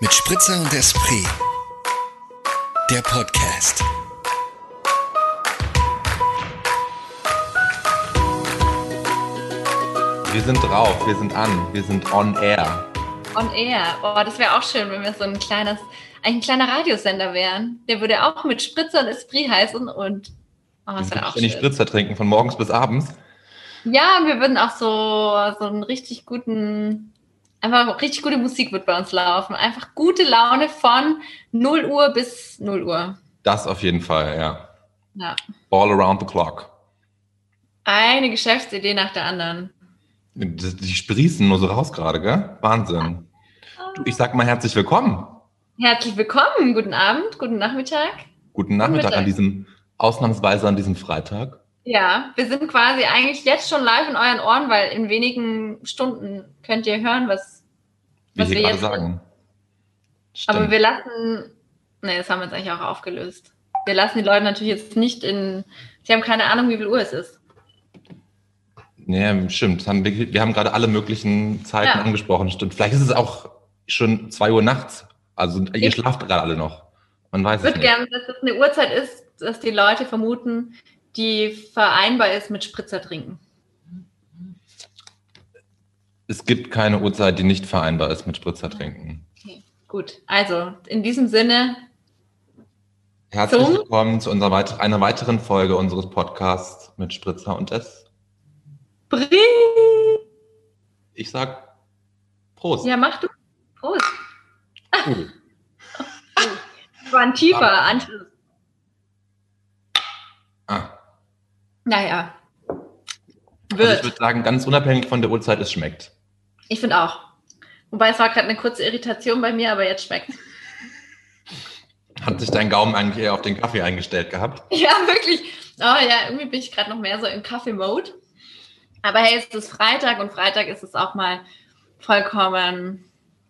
mit Spritzer und Esprit. Der Podcast. Wir sind drauf, wir sind an, wir sind on air. On air. Oh, das wäre auch schön, wenn wir so ein kleines, eigentlich ein kleiner Radiosender wären. Der würde auch mit Spritzer und Esprit heißen und oh, das wäre auch schön. Spritzer trinken von morgens bis abends. Ja, und wir würden auch so, so einen richtig guten, einfach richtig gute Musik wird bei uns laufen. Einfach gute Laune von 0 Uhr bis 0 Uhr. Das auf jeden Fall, ja. Ja. All around the clock. Eine Geschäftsidee nach der anderen. Die sprießen nur so raus gerade, gell? Wahnsinn. Du, ich sag mal herzlich willkommen. Herzlich willkommen. Guten Abend, guten Nachmittag. Guten Nachmittag an diesem, ausnahmsweise an diesem Freitag. Ja, wir sind quasi eigentlich jetzt schon live in euren Ohren, weil in wenigen Stunden könnt ihr hören, was, was wir, jetzt sagen. Aber wir lassen, nee, das haben wir jetzt eigentlich auch aufgelöst. Wir lassen die Leute natürlich jetzt nicht in, sie haben keine Ahnung, wie viel Uhr es ist. Nee, stimmt. Haben wir, wir, haben gerade alle möglichen Zeiten ja. angesprochen. Stimmt. Vielleicht ist es auch schon zwei Uhr nachts. Also ihr ich schlaft gerade alle noch. Man weiß es nicht. Ich würde gerne, dass es eine Uhrzeit ist, dass die Leute vermuten, die vereinbar ist mit Spritzer trinken? Es gibt keine Uhrzeit, die nicht vereinbar ist mit Spritzer trinken. Okay, gut. Also in diesem Sinne. Herzlich zum willkommen zu unserer weit einer weiteren Folge unseres Podcasts mit Spritzer und S. Brie. Ich sag Prost. Ja, mach du. Prost. Das war ein tiefer Anschluss. Naja. Wird. Also ich würde sagen, ganz unabhängig von der Uhrzeit, es schmeckt. Ich finde auch. Wobei es war gerade eine kurze Irritation bei mir, aber jetzt schmeckt Hat sich dein Gaumen eigentlich eher auf den Kaffee eingestellt gehabt? Ja, wirklich. Oh ja, irgendwie bin ich gerade noch mehr so im Kaffee-Mode. Aber hey, es ist Freitag und Freitag ist es auch mal vollkommen.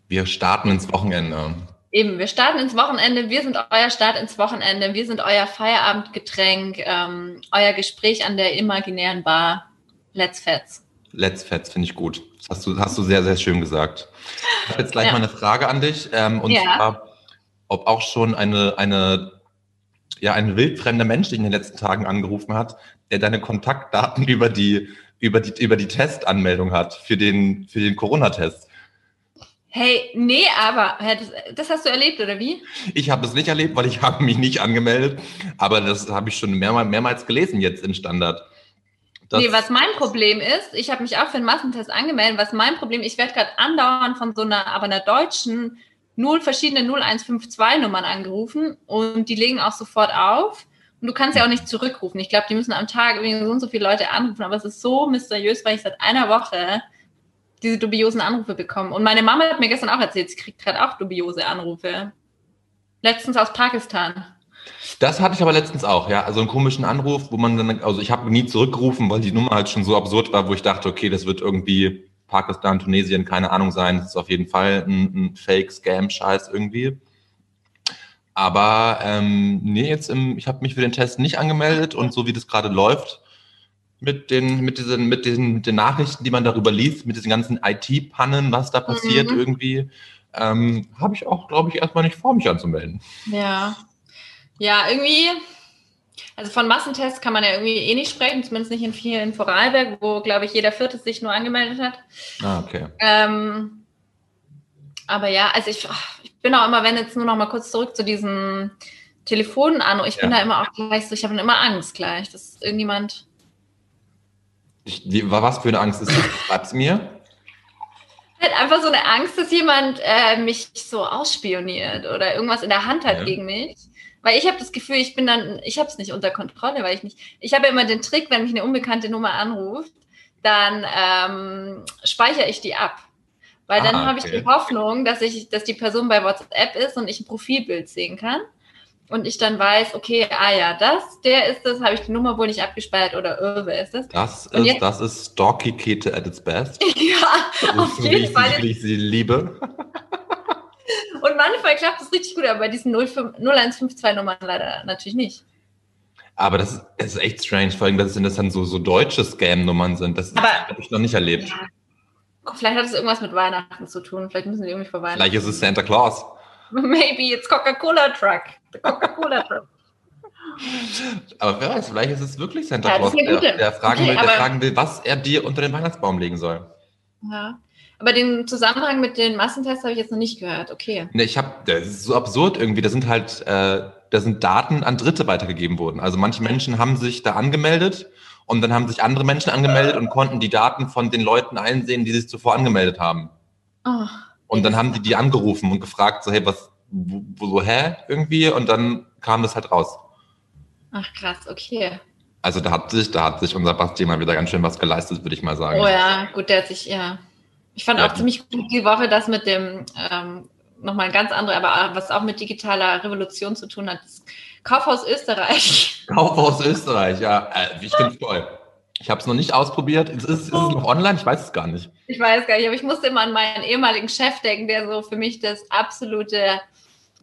Wir starten ins Wochenende. Eben, wir starten ins Wochenende. Wir sind euer Start ins Wochenende. Wir sind euer Feierabendgetränk, ähm, euer Gespräch an der imaginären Bar. Let's Fets. Let's Fets finde ich gut. Das hast du, hast du sehr, sehr schön gesagt. Ich habe jetzt gleich ja. mal eine Frage an dich. Ähm, und ja. zwar, ob auch schon eine, eine, ja, ein wildfremder Mensch dich in den letzten Tagen angerufen hat, der deine Kontaktdaten über die, über die, über die Testanmeldung hat für den, für den Corona-Test. Hey, nee, aber das, hast du erlebt, oder wie? Ich habe es nicht erlebt, weil ich habe mich nicht angemeldet. Aber das habe ich schon mehrmals, mehrmals gelesen jetzt im Standard. Das nee, was mein Problem ist, ich habe mich auch für einen Massentest angemeldet. Was mein Problem, ich werde gerade andauernd von so einer, aber einer deutschen, null verschiedene 0152 Nummern angerufen und die legen auch sofort auf. Und du kannst ja auch nicht zurückrufen. Ich glaube, die müssen am Tag irgendwie so und so viele Leute anrufen, aber es ist so mysteriös, weil ich seit einer Woche diese dubiosen Anrufe bekommen. Und meine Mama hat mir gestern auch erzählt, sie kriegt gerade auch dubiose Anrufe. Letztens aus Pakistan. Das hatte ich aber letztens auch, ja. Also einen komischen Anruf, wo man dann, also ich habe nie zurückgerufen, weil die Nummer halt schon so absurd war, wo ich dachte, okay, das wird irgendwie Pakistan, Tunesien, keine Ahnung sein. Das ist auf jeden Fall ein, ein Fake-Scam-Scheiß irgendwie. Aber ähm, nee, jetzt im, ich habe mich für den Test nicht angemeldet und so wie das gerade läuft, mit den, mit diesen, mit diesen, mit den Nachrichten, die man darüber liest, mit diesen ganzen IT-Pannen, was da passiert mhm. irgendwie, ähm, habe ich auch, glaube ich, erstmal nicht vor, mich anzumelden. Ja. Ja, irgendwie, also von Massentests kann man ja irgendwie eh nicht sprechen, zumindest nicht in vielen Vorarlberg, wo, glaube ich, jeder Vierte sich nur angemeldet hat. Ah, okay. Ähm, aber ja, also ich, ich bin auch immer, wenn jetzt nur noch mal kurz zurück zu diesen Telefonen an, ich ja. bin da immer auch gleich so, ich habe immer Angst gleich, dass irgendjemand wie, was für eine Angst ist das? Schreib's mir. Halt einfach so eine Angst, dass jemand äh, mich so ausspioniert oder irgendwas in der Hand hat ja. gegen mich. Weil ich habe das Gefühl, ich bin dann, ich habe es nicht unter Kontrolle, weil ich nicht, ich habe ja immer den Trick, wenn mich eine unbekannte Nummer anruft, dann ähm, speichere ich die ab. Weil dann ah, habe ich die Hoffnung, dass ich, dass die Person bei WhatsApp ist und ich ein Profilbild sehen kann und ich dann weiß, okay, ah ja, das, der ist das, habe ich die Nummer wohl nicht abgespeichert oder äh, wer ist das? Das ist, jetzt, das ist Stalky Kete at its best. ja, auf jeden Fall. Wie ich sie liebe. Und manchmal klappt es richtig gut, aber bei diesen 0152 Nummern leider natürlich nicht. Aber das ist, das ist echt strange, vor allem, dass das dann so, so deutsche Scam-Nummern sind. Das habe ich noch nicht erlebt. Ja. Vielleicht hat es irgendwas mit Weihnachten zu tun. Vielleicht müssen die irgendwie vor Weihnachten. Vielleicht ist es Santa Claus. Maybe it's Coca-Cola Truck. Coca-Cola Truck. Aber wer weiß, vielleicht ist es wirklich Santa Ja, Claus, eine der, der, fragen Okay, will, der fragen will, was er dir unter den Weihnachtsbaum legen soll. Ja. Aber den Zusammenhang mit den Massentests habe ich jetzt noch nicht gehört. Okay. Ne, ich habe, das ist so absurd irgendwie. Da sind halt, äh, da sind Daten an Dritte weitergegeben worden. Also manche Menschen haben sich da angemeldet und dann haben sich andere Menschen angemeldet und konnten die Daten von den Leuten einsehen, die sich zuvor angemeldet haben. Oh, Und dann haben die die angerufen und gefragt, so hey, was, wo, wo so hä irgendwie? Und dann kam das halt raus. ach krass, okay. Also da hat sich, da hat sich unser Basti mal wieder ganz schön was geleistet, würde ich mal sagen. Oh ja, gut, der hat sich, ja. Ich fand Ja. auch ziemlich gut die Woche das mit dem, ähm, nochmal ein ganz andere, aber was auch mit digitaler Revolution zu tun hat, Kaufhaus Österreich. Kaufhaus Österreich, ja, äh, ich finde toll. Ich habe es noch nicht ausprobiert. Ist, ist, ist es noch online? Ich weiß es gar nicht. Ich weiß gar nicht, aber ich musste immer an meinen ehemaligen Chef denken, der so für mich das absolute,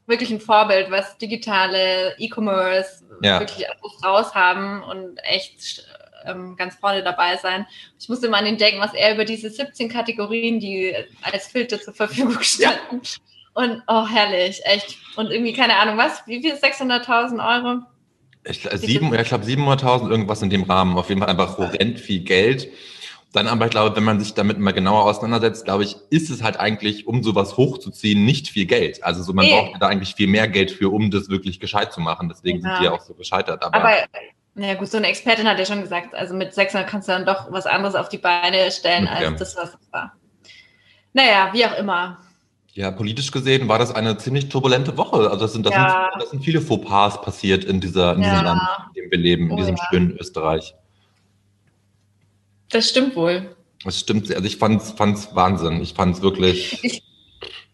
wirklich ein Vorbild, was digitale E-Commerce Ja. wirklich raus haben und echt ähm, ganz vorne dabei sein. Ich musste immer an den denken, was er über diese 17 Kategorien, die als Filter zur Verfügung standen. Und oh, herrlich, echt. Und irgendwie, keine Ahnung, was? Wie viel? 600.000 Euro? Ich, äh, sieben, ja, ich glaube 700.000, irgendwas in dem Rahmen. Auf jeden Fall einfach horrend viel Geld. Dann aber, ich glaube, wenn man sich damit mal genauer auseinandersetzt, glaube ich, ist es halt eigentlich, um sowas hochzuziehen, nicht viel Geld. Also so, man Nee. braucht da eigentlich viel mehr Geld für, um das wirklich gescheit zu machen. Deswegen Ja. sind die ja auch so gescheitert. Aber, Aber, naja, gut, so eine Expertin hat ja schon gesagt, also mit 600 kannst du dann doch was anderes auf die Beine stellen, als das, was es war. Naja, wie auch immer. ja, politisch gesehen war das eine ziemlich turbulente Woche. Also das sind, das Ja. sind, das sind viele Fauxpas passiert in, dieser, in Ja. diesem Land, in dem wir leben, in Oh diesem ja. schönen Österreich. Das stimmt wohl. Das stimmt. Also ich fand's, fand's Wahnsinn. Ich fand's wirklich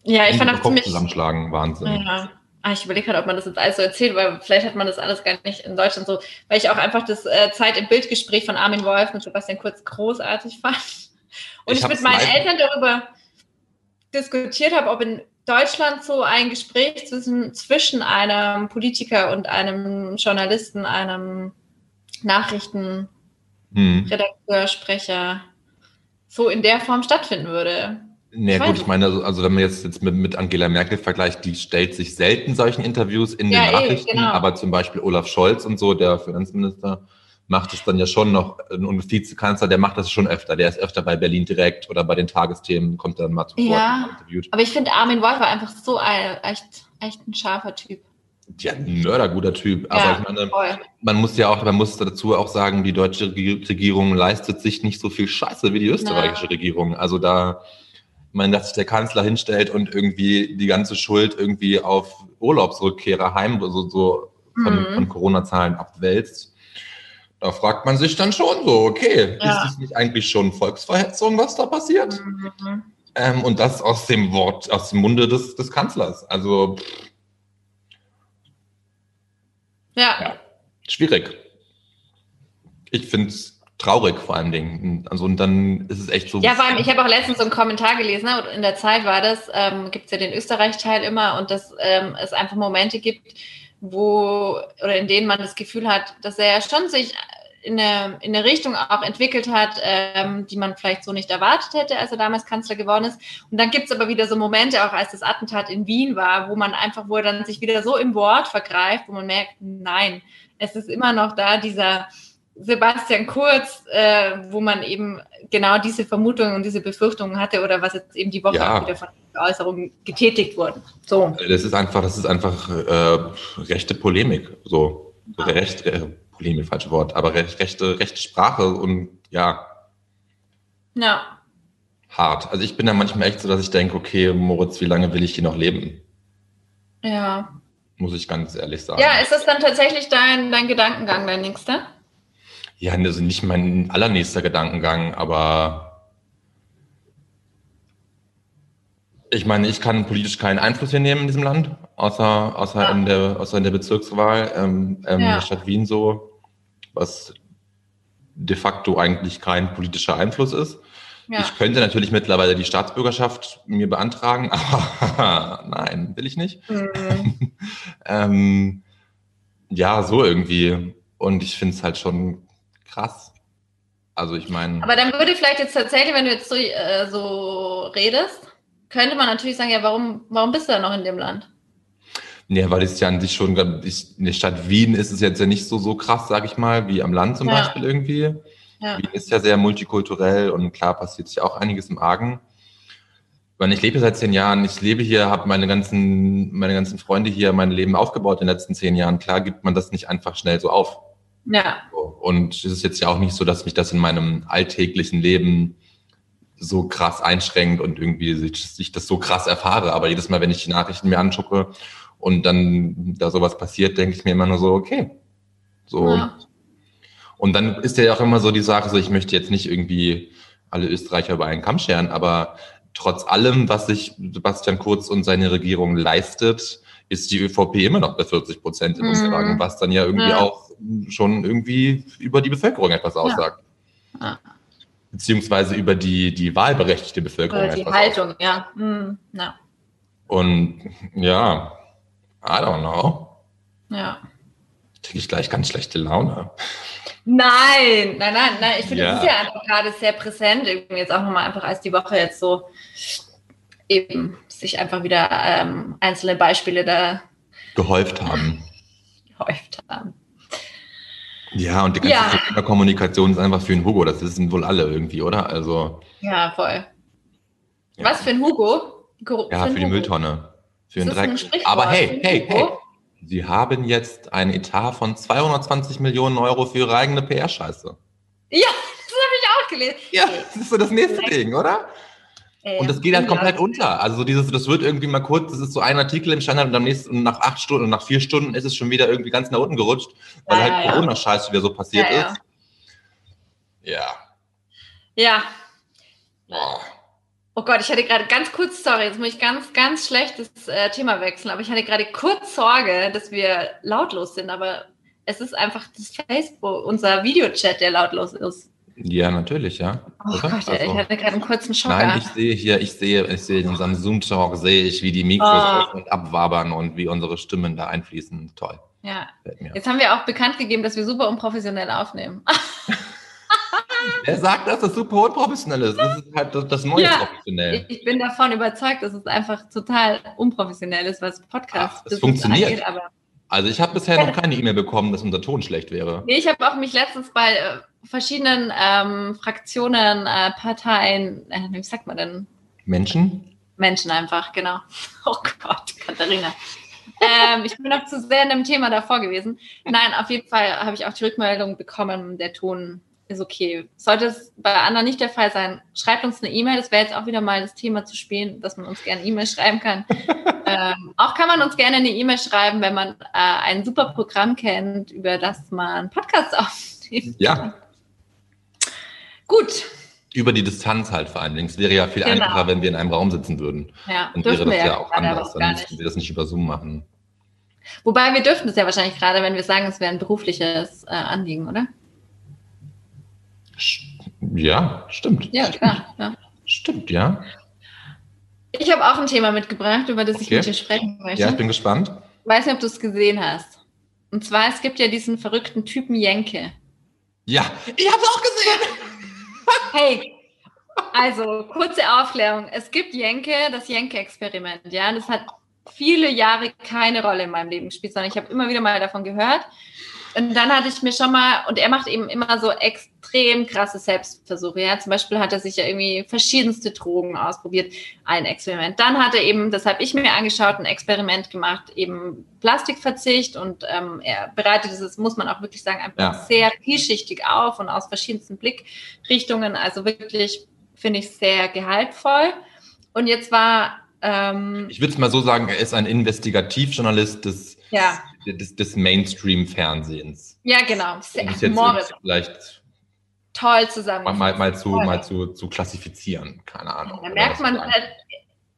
Ja, ich fand auch ziemlich. zusammenschlagen. Wahnsinn. Ja. Ah, ich überlege gerade, ob man das jetzt alles so erzählt, weil vielleicht hat man das alles gar nicht in Deutschland so, weil ich auch einfach das äh, Zeit im Bildgespräch von Armin Wolf mit Sebastian Kurz großartig fand. Und Ich ich, mit meinen Eltern darüber diskutiert habe, ob in Deutschland so ein Gespräch zwischen, zwischen einem Politiker und einem Journalisten, einem Nachrichtenredakteur, Hm. Sprecher so in der Form stattfinden würde. Nee, Ich gut, ich meine, also, also wenn man jetzt, jetzt mit, mit Angela Merkel vergleicht, die stellt sich selten solchen Interviews in Ja, den eh, Nachrichten, genau. aber zum Beispiel Olaf Scholz und so, der Finanzminister, macht es dann ja schon noch, und Vizekanzler, der macht das schon öfter, der ist öfter bei Berlin direkt oder bei den Tagesthemen, kommt dann mal zu Wort Ja. interviewt. Aber ich finde, Armin Wolf war einfach so ein echt, echt ein scharfer Typ. Ja, ein mörderguter Typ, aber Ja, ich meine, voll. man muss ja auch, man muss dazu auch sagen, die deutsche Regi- Regierung leistet sich nicht so viel Scheiße wie die österreichische Regierung. Also da, ich meine, dass sich der Kanzler hinstellt und irgendwie die ganze Schuld irgendwie auf Urlaubsrückkehrer heim, so, so von, Mhm. von Corona-Zahlen abwälzt. Da fragt man sich dann schon so, okay, Ja. ist es nicht eigentlich schon Volksverhetzung, was da passiert? Mhm. Ähm, und das aus dem Wort, aus dem Munde des, des Kanzlers. Also pff, Ja. Ja. schwierig. Ich finde es traurig vor allen Dingen. Also und dann ist es echt so. Ja, vor allem, ich habe auch letztens so einen Kommentar gelesen, ne, und in der Zeit war das, ähm, gibt es ja den Österreich-Teil immer und dass ähm, es einfach Momente gibt, wo oder in denen man das Gefühl hat, dass er schon sich in eine, in eine Richtung auch entwickelt hat, ähm, die man vielleicht so nicht erwartet hätte, als er damals Kanzler geworden ist. Und dann gibt es aber wieder so Momente, auch als das Attentat in Wien war, wo man einfach, wo er dann sich wieder so im Wort vergreift, wo man merkt, nein, es ist immer noch da dieser Sebastian Kurz, äh, wo man eben genau diese Vermutungen und diese Befürchtungen hatte oder was jetzt eben die Woche Ja. wieder von Äußerungen getätigt wurden. So. Das ist einfach, das ist einfach äh, rechte Polemik. So. so recht, äh, Polemik, falsches Wort, aber recht, rechte, rechte Sprache und ja, Ja. hart. Also ich bin da manchmal echt so, dass ich denke, okay, Moritz, wie lange will ich hier noch leben? Ja. Muss ich ganz ehrlich sagen. Ja, ist das dann tatsächlich dein, dein Gedankengang, dein nächster? Ja, also nicht mein allernächster Gedankengang, aber ich meine, ich kann politisch keinen Einfluss hier nehmen in diesem Land, außer, außer, Ja. in, der, außer in der Bezirkswahl ähm, ähm, Ja. der Stadt Wien so, was de facto eigentlich kein politischer Einfluss ist. Ja. Ich könnte natürlich mittlerweile die Staatsbürgerschaft mir beantragen, aber nein, will ich nicht. Mhm. Ähm, ja, so irgendwie. Und ich finde es halt schon krass. Also ich meine, Aber dann würde vielleicht jetzt tatsächlich, wenn du jetzt so, äh, so redest, könnte man natürlich sagen, ja, warum, warum bist du da noch in dem Land? Ja, weil es ja an sich schon, in der Stadt Wien ist es jetzt ja nicht so, so krass, sag ich mal, wie am Land zum Ja. Beispiel irgendwie. Ja. Wien ist ja sehr multikulturell und klar passiert sich auch einiges im Argen. Ich ich lebe seit zehn Jahren, ich lebe hier, habe meine ganzen, meine ganzen Freunde hier, mein Leben aufgebaut in den letzten zehn Jahren. Klar gibt man das nicht einfach schnell so auf. Ja. Und es ist jetzt ja auch nicht so, dass mich das in meinem alltäglichen Leben so krass einschränkt und irgendwie sich, ich das so krass erfahre. Aber jedes Mal, wenn ich die Nachrichten mir anschaue und dann da sowas passiert, denke ich mir immer nur so, okay. So. Ja. Und dann ist ja auch immer so die Sache, so ich möchte jetzt nicht irgendwie alle Österreicher über einen Kamm scheren, aber trotz allem, was sich Sebastian Kurz und seine Regierung leistet, ist die ÖVP immer noch bei 40 Prozent in Mhm. Umfragen, was dann ja irgendwie Ja. auch schon irgendwie über die Bevölkerung etwas aussagt. Ja. Beziehungsweise über die, die wahlberechtigte Bevölkerung Oder die etwas Haltung, ja. Hm, ja. Und ja, I don't know. Ja. Kriege ich gleich ganz schlechte Laune. Nein, nein, nein, nein. Ich finde, Ja. das ist ja einfach gerade sehr präsent. Irgendwie jetzt auch nochmal einfach als die Woche jetzt so eben sich einfach wieder ähm, einzelne Beispiele da Gehäuft haben. gehäuft haben. Ja, und die ganze Ja. Corona-Kommunikation ist einfach für den Hugo. Das wissen wohl alle irgendwie, oder? Also. Ja, voll. Ja. Was für ein Hugo? Ja, für die Hugo? Mülltonne. Für den Dreck. Aber hey, hey, hey. Sie haben jetzt einen Etat von 220 Millionen Euro für ihre eigene PR-Scheiße. Ja, das habe ich auch gelesen. Ja, das ist so das nächste Dreck. Ding, oder? Ey, Und das geht halt komplett unter. Also so dieses, das wird irgendwie mal kurz, das ist so ein Artikel im Standard und am nächsten, und nach acht Stunden und nach vier Stunden ist es schon wieder irgendwie ganz nach unten gerutscht, weil Ja, halt ja, ja. Corona-Scheiß wieder so passiert Ja, ja. ist. Ja. Ja. Boah. Oh Gott, ich hatte gerade ganz kurz, sorry, jetzt muss ich ganz, ganz schlechtes äh, Thema wechseln, aber ich hatte gerade kurz Sorge, dass wir lautlos sind, aber es ist einfach das Facebook, unser Videochat, der lautlos ist. Ja, natürlich, ja. Oh Oder? Gott, Also- ich hatte gerade einen kurzen Schocker. Nein, ich sehe hier, ich sehe, ich sehe in unserem Zoom-Talk, sehe ich, wie die Mikros und abwabern und wie unsere Stimmen da einfließen. Toll. ja. Jetzt haben wir auch bekannt gegeben, dass wir super unprofessionell aufnehmen. Wer sagt, dass das super unprofessionell ist? Das ist halt das, das neue Ja. professionell. Ich bin davon überzeugt, dass es einfach total unprofessionell ist, was Podcast Ach, es funktioniert. aber Also ich habe bisher noch keine E-Mail bekommen, dass unser Ton schlecht wäre. Nee, ich habe auch mich letztens bei äh, verschiedenen ähm, Fraktionen, äh, Parteien, äh, wie sagt man denn? Menschen? Menschen einfach, genau. Oh Gott, Katharina. ähm, ich bin noch zu sehr in dem Thema davor gewesen. Nein, auf jeden Fall habe ich auch die Rückmeldung bekommen, der Ton ist okay. Sollte es bei anderen nicht der Fall sein, schreibt uns eine E-Mail. Das wäre jetzt auch wieder mal das Thema zu spielen, dass man uns gerne E-Mail schreiben kann. ähm, auch kann man uns gerne eine E-Mail schreiben, wenn man äh, ein super Programm kennt, über das man Podcasts aufnimmt. Ja, Gut, über die Distanz halt vor allen Dingen. Es wäre ja viel Genau. einfacher, wenn wir in einem Raum sitzen würden. ja, Dann wäre das wir ja auch anders. Dann müssten wir das nicht über Zoom machen. Wobei wir dürften es ja wahrscheinlich gerade, wenn wir sagen, es wäre ein berufliches äh, Anliegen, oder? Ja, stimmt. Ja, klar. Ja. Stimmt, ja. Ich habe auch ein Thema mitgebracht, über das ich Okay. mit dir sprechen möchte. Ja, ich bin gespannt. Weiß nicht, ob du es gesehen hast. Und zwar, es gibt ja diesen verrückten Typen Jenke. Ja, ich habe es auch gesehen. Hey, also kurze Aufklärung. Es gibt Jenke, das Jenke-Experiment. Ja, und das hat viele Jahre keine Rolle in meinem Leben gespielt, sondern ich habe immer wieder mal davon gehört. Und dann hatte ich mir schon mal, und er macht eben immer so extrem krasse Selbstversuche. Ja, zum Beispiel hat er sich ja irgendwie verschiedenste Drogen ausprobiert, ein Experiment. Dann hat er eben, das habe ich mir angeschaut, ein Experiment gemacht, eben Plastikverzicht und ähm, er bereitet es, muss man auch wirklich sagen, einfach Ja. sehr vielschichtig auf und aus verschiedensten Blickrichtungen. Also wirklich, finde ich, sehr gehaltvoll. Und jetzt war, ähm, Ich würde es mal so sagen, er ist ein Investigativjournalist des, ja, des, des Mainstream-Fernsehens. ja, genau, sehr Um Moritz, vielleicht toll mal, zusammengefasst. mal, mal, zu, Toll. mal zu, zu klassifizieren. Keine Ahnung. Da merkt man, halt,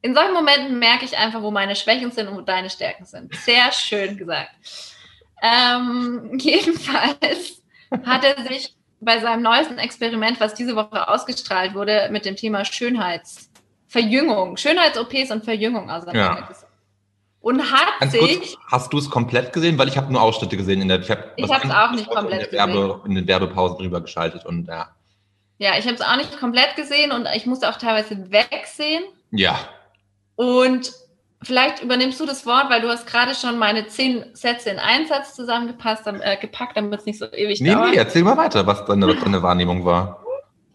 in solchen Momenten merke ich einfach, wo meine Schwächen sind und wo deine Stärken sind. Sehr schön gesagt. Ähm, jedenfalls hat er sich bei seinem neuesten Experiment, was diese Woche ausgestrahlt wurde, mit dem Thema Schönheitsverjüngung, Schönheits-OPs und Verjüngung auseinandergesetzt. Und hat Ganz sich, kurz, hast du es komplett gesehen? Weil ich habe nur Ausschnitte gesehen in der ich hab Ich was hab's anderes auch nicht in komplett der Werbe, in den Werbepausen drüber geschaltet und ja. ja, ich habe es auch nicht komplett gesehen und ich musste auch teilweise wegsehen. Ja, Und vielleicht übernimmst du das Wort, weil du hast gerade schon meine zehn Sätze in einen Satz zusammengepasst, äh, gepackt, damit es nicht so ewig Nee, dauert. nee, erzähl mal weiter, was deine, deine Wahrnehmung war.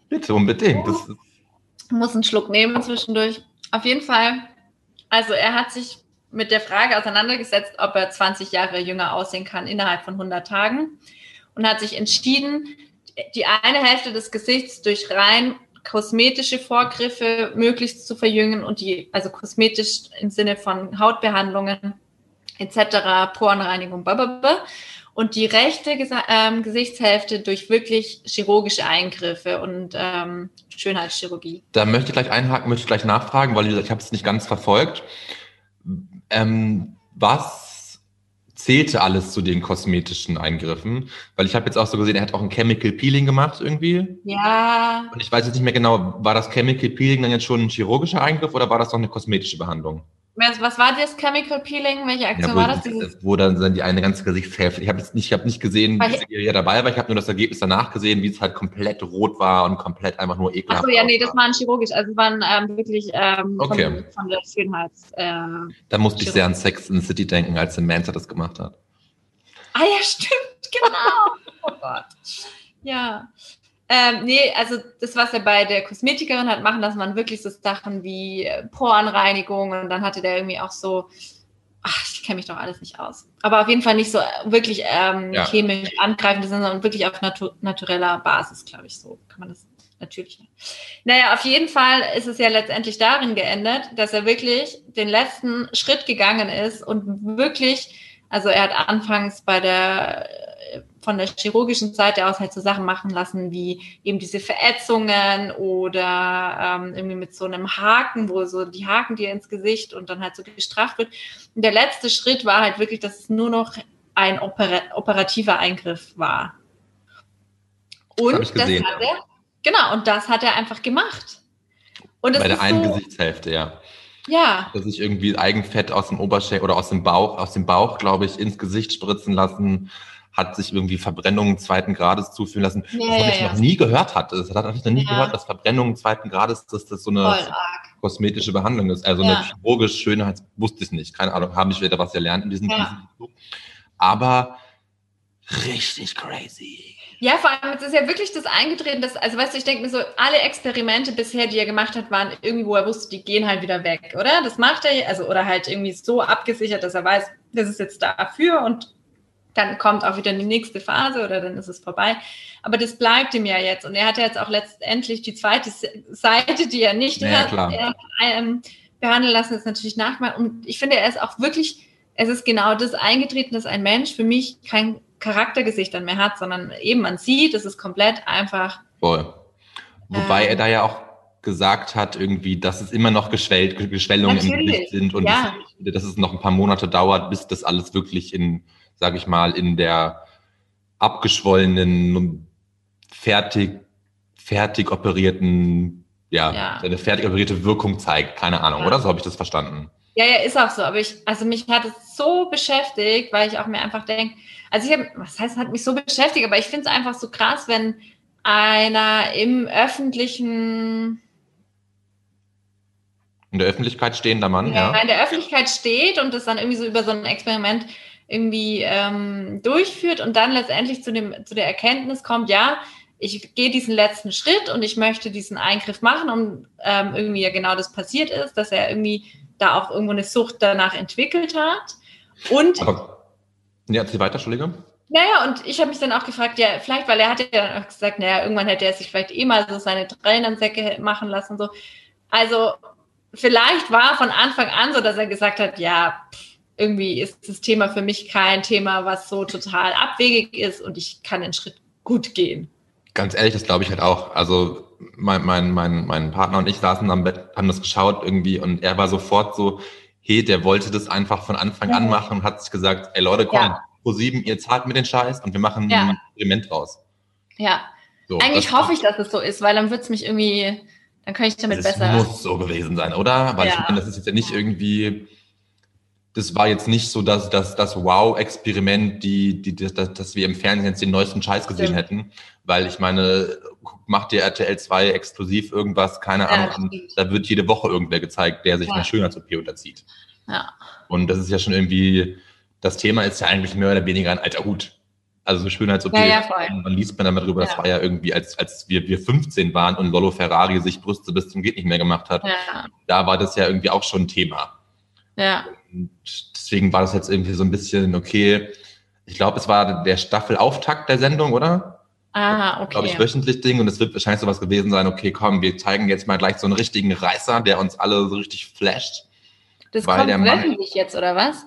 Bitte, unbedingt. Das muss einen Schluck nehmen zwischendurch. Auf jeden Fall, also er hat sich mit der Frage auseinandergesetzt, ob er 20 Jahre jünger aussehen kann innerhalb von 100 Tagen und hat sich entschieden, die eine Hälfte des Gesichts durch rein kosmetische Vorgriffe möglichst zu verjüngen und die, also kosmetisch im Sinne von Hautbehandlungen etc., Porenreinigung, blablabla. und die rechte Gesa ähm, Gesichtshälfte durch wirklich chirurgische Eingriffe und ähm, Schönheitschirurgie. da möchte ich gleich einhaken, möchte ich gleich nachfragen, weil ich habe es nicht ganz verfolgt. Ähm, was zählte alles zu den kosmetischen Eingriffen? Weil ich habe jetzt auch so gesehen, er hat auch ein Chemical Peeling gemacht irgendwie. Ja, Und ich weiß jetzt nicht mehr genau, war das Chemical Peeling dann jetzt schon ein chirurgischer Eingriff oder war das noch eine kosmetische Behandlung? Was, war das Chemical Peeling? Welche Aktion wo, war das? Dieses, wo dann, dann die eine ganze Gesichtshälfte. Ich habe nicht, ich habe nicht gesehen, wie Serie dabei war. Ich habe nur das Ergebnis danach gesehen, wie es halt komplett rot war und komplett einfach nur ekelhaft. Achso, ja, nee, das aussah. war ein chirurgisch, also waren ähm, wirklich ähm, Okay. von, von der Schönheits. Äh, ah Da musste ich sehr an Sex in the City denken, als Samantha das gemacht hat. ja, stimmt, genau. oh Gott. Ja. Ähm, nee, also das, was er bei der Kosmetikerin hat machen lassen, waren wirklich so Sachen wie äh, Porenreinigung und dann hatte der irgendwie auch so, ach, ich kenne mich doch alles nicht aus. Aber auf jeden Fall nicht so äh, wirklich ähm, Ja. chemisch angreifend, sondern wirklich auf natu natureller Basis, glaube ich, so kann man das natürlich. Naja, auf jeden Fall ist es ja letztendlich darin geendet, dass er wirklich den letzten Schritt gegangen ist und wirklich, also er hat anfangs bei der von der chirurgischen Seite aus halt so Sachen machen lassen, wie eben diese Verätzungen oder ähm, irgendwie mit so einem Haken, wo so die Haken dir ins Gesicht und dann halt so gestraft wird. Und der letzte Schritt war halt wirklich, dass es nur noch ein opera operativer Eingriff war. Und gesehen, das hat er, genau, und das hat er einfach gemacht. Und das Bei der einen so, Gesichtshälfte, ja. ja, Dass ich irgendwie Eigenfett aus dem Oberschenkel oder aus dem Bauch, aus dem Bauch, glaube ich, ins Gesicht spritzen lassen, hat sich irgendwie Verbrennungen zweiten Grades zuführen lassen. Ja, das ja, ich ja. noch nie gehört hatte. Das habe ich noch nie Ja. gehört, dass Verbrennungen zweiten Grades, dass das so eine kosmetische Behandlung ist. Also Ja. eine chirurgische Schönheit wusste ich nicht. Keine Ahnung, habe ich wieder was gelernt in diesem, Ja. diesem. Aber richtig crazy. Ja, vor allem, es ist ja wirklich das eingetreten, dass, also weißt du, ich denke mir so, alle Experimente bisher, die er gemacht hat, waren irgendwie, wo er wusste, die gehen halt wieder weg, oder? Das macht er, also, oder halt irgendwie so abgesichert, dass er weiß, das ist jetzt dafür und dann kommt auch wieder die nächste Phase oder dann ist es vorbei. Aber das bleibt ihm ja jetzt. Und er hat ja jetzt auch letztendlich die zweite Seite, die er nicht Ja, hat, er, ähm, behandeln lassen, ist natürlich nachgemacht. Und ich finde, er ist auch wirklich, es ist genau das eingetreten, dass ein Mensch für mich kein Charaktergesicht mehr hat, sondern eben man sieht, es ist komplett einfach. Voll. Wobei Ähm. er da ja auch gesagt hat, irgendwie, dass es immer noch Geschwell Geschwellungen im Gesicht sind und ja. dass es noch ein paar Monate dauert, bis das alles wirklich in, sage ich mal, in der abgeschwollenen, fertig, fertig operierten, ja, Ja. eine fertig operierte Wirkung zeigt. Keine Ahnung, Ja. oder? So habe ich das verstanden. Ja, ja, ist auch so. Aber ich, also mich hat es so beschäftigt, weil ich auch mir einfach denke, also ich habe, was heißt, hat mich so beschäftigt, aber ich finde es einfach so krass, wenn einer im öffentlichen, In der Öffentlichkeit stehender Mann, ja. ja. in der Öffentlichkeit steht und das dann irgendwie so über so ein Experiment irgendwie ähm, durchführt und dann letztendlich zu, dem, zu der Erkenntnis kommt, ja, ich gehe diesen letzten Schritt und ich möchte diesen Eingriff machen und ähm, irgendwie ja genau das passiert ist, dass er irgendwie da auch irgendwo eine Sucht danach entwickelt hat. Und Aber, ja, erzähl weiter, Entschuldige. naja, und ich habe mich dann auch gefragt, ja, vielleicht, weil er hat ja dann auch gesagt, naja, irgendwann hätte er sich vielleicht eh mal so seine Tränensäcke machen lassen und so. Also vielleicht war von Anfang an so, dass er gesagt hat, ja, pff, irgendwie ist das Thema für mich kein Thema, was so total abwegig ist und ich kann den Schritt gut gehen. Ganz ehrlich, das glaube ich halt auch. Also mein, mein, mein, mein Partner und ich saßen am Bett, haben das geschaut irgendwie und er war sofort so, hey, der wollte das einfach von Anfang an Ja. machen und hat sich gesagt, ey Leute, komm, Ja. pro sieben, ihr zahlt mir den Scheiß und wir machen Ja. ein Experiment draus. Ja, So, eigentlich das- hoffe ich, dass es so ist, weil dann wird es mich irgendwie, dann kann ich damit es besser. muss so gewesen sein, oder? Weil ich meine, das ist jetzt ja nicht irgendwie, das war jetzt nicht so, dass dass das Wow-Experiment, die, die, das, das, dass wir im Fernsehen jetzt den neuesten Scheiß gesehen Stimmt. hätten. Weil ich meine, guck, macht dir RTL 2 exklusiv irgendwas, keine Ja, Ahnung, da wird jede Woche irgendwer gezeigt, der sich Ja. einer Schönheits-OP unterzieht. Ja. Und das ist ja schon irgendwie, das Thema ist ja eigentlich mehr oder weniger ein alter Hut. Also so Schönheits-OP, Ja, ja, man liest man mal drüber, das war ja irgendwie, als, als wir, wir 15 waren und Lollo Ferrari sich Brüste bis zum geht nicht mehr gemacht hat, Ja. da war das ja irgendwie auch schon ein Thema. Ja. Und deswegen war das jetzt irgendwie so ein bisschen, okay, ich glaube, es war der Staffelauftakt der Sendung, oder? Ah, okay. Glaube ich, wöchentlich Ding. Und es wird wahrscheinlich sowas gewesen sein, okay, komm, wir zeigen jetzt mal gleich so einen richtigen Reißer, der uns alle so richtig flasht. das weil kommt wöchentlich jetzt, oder was?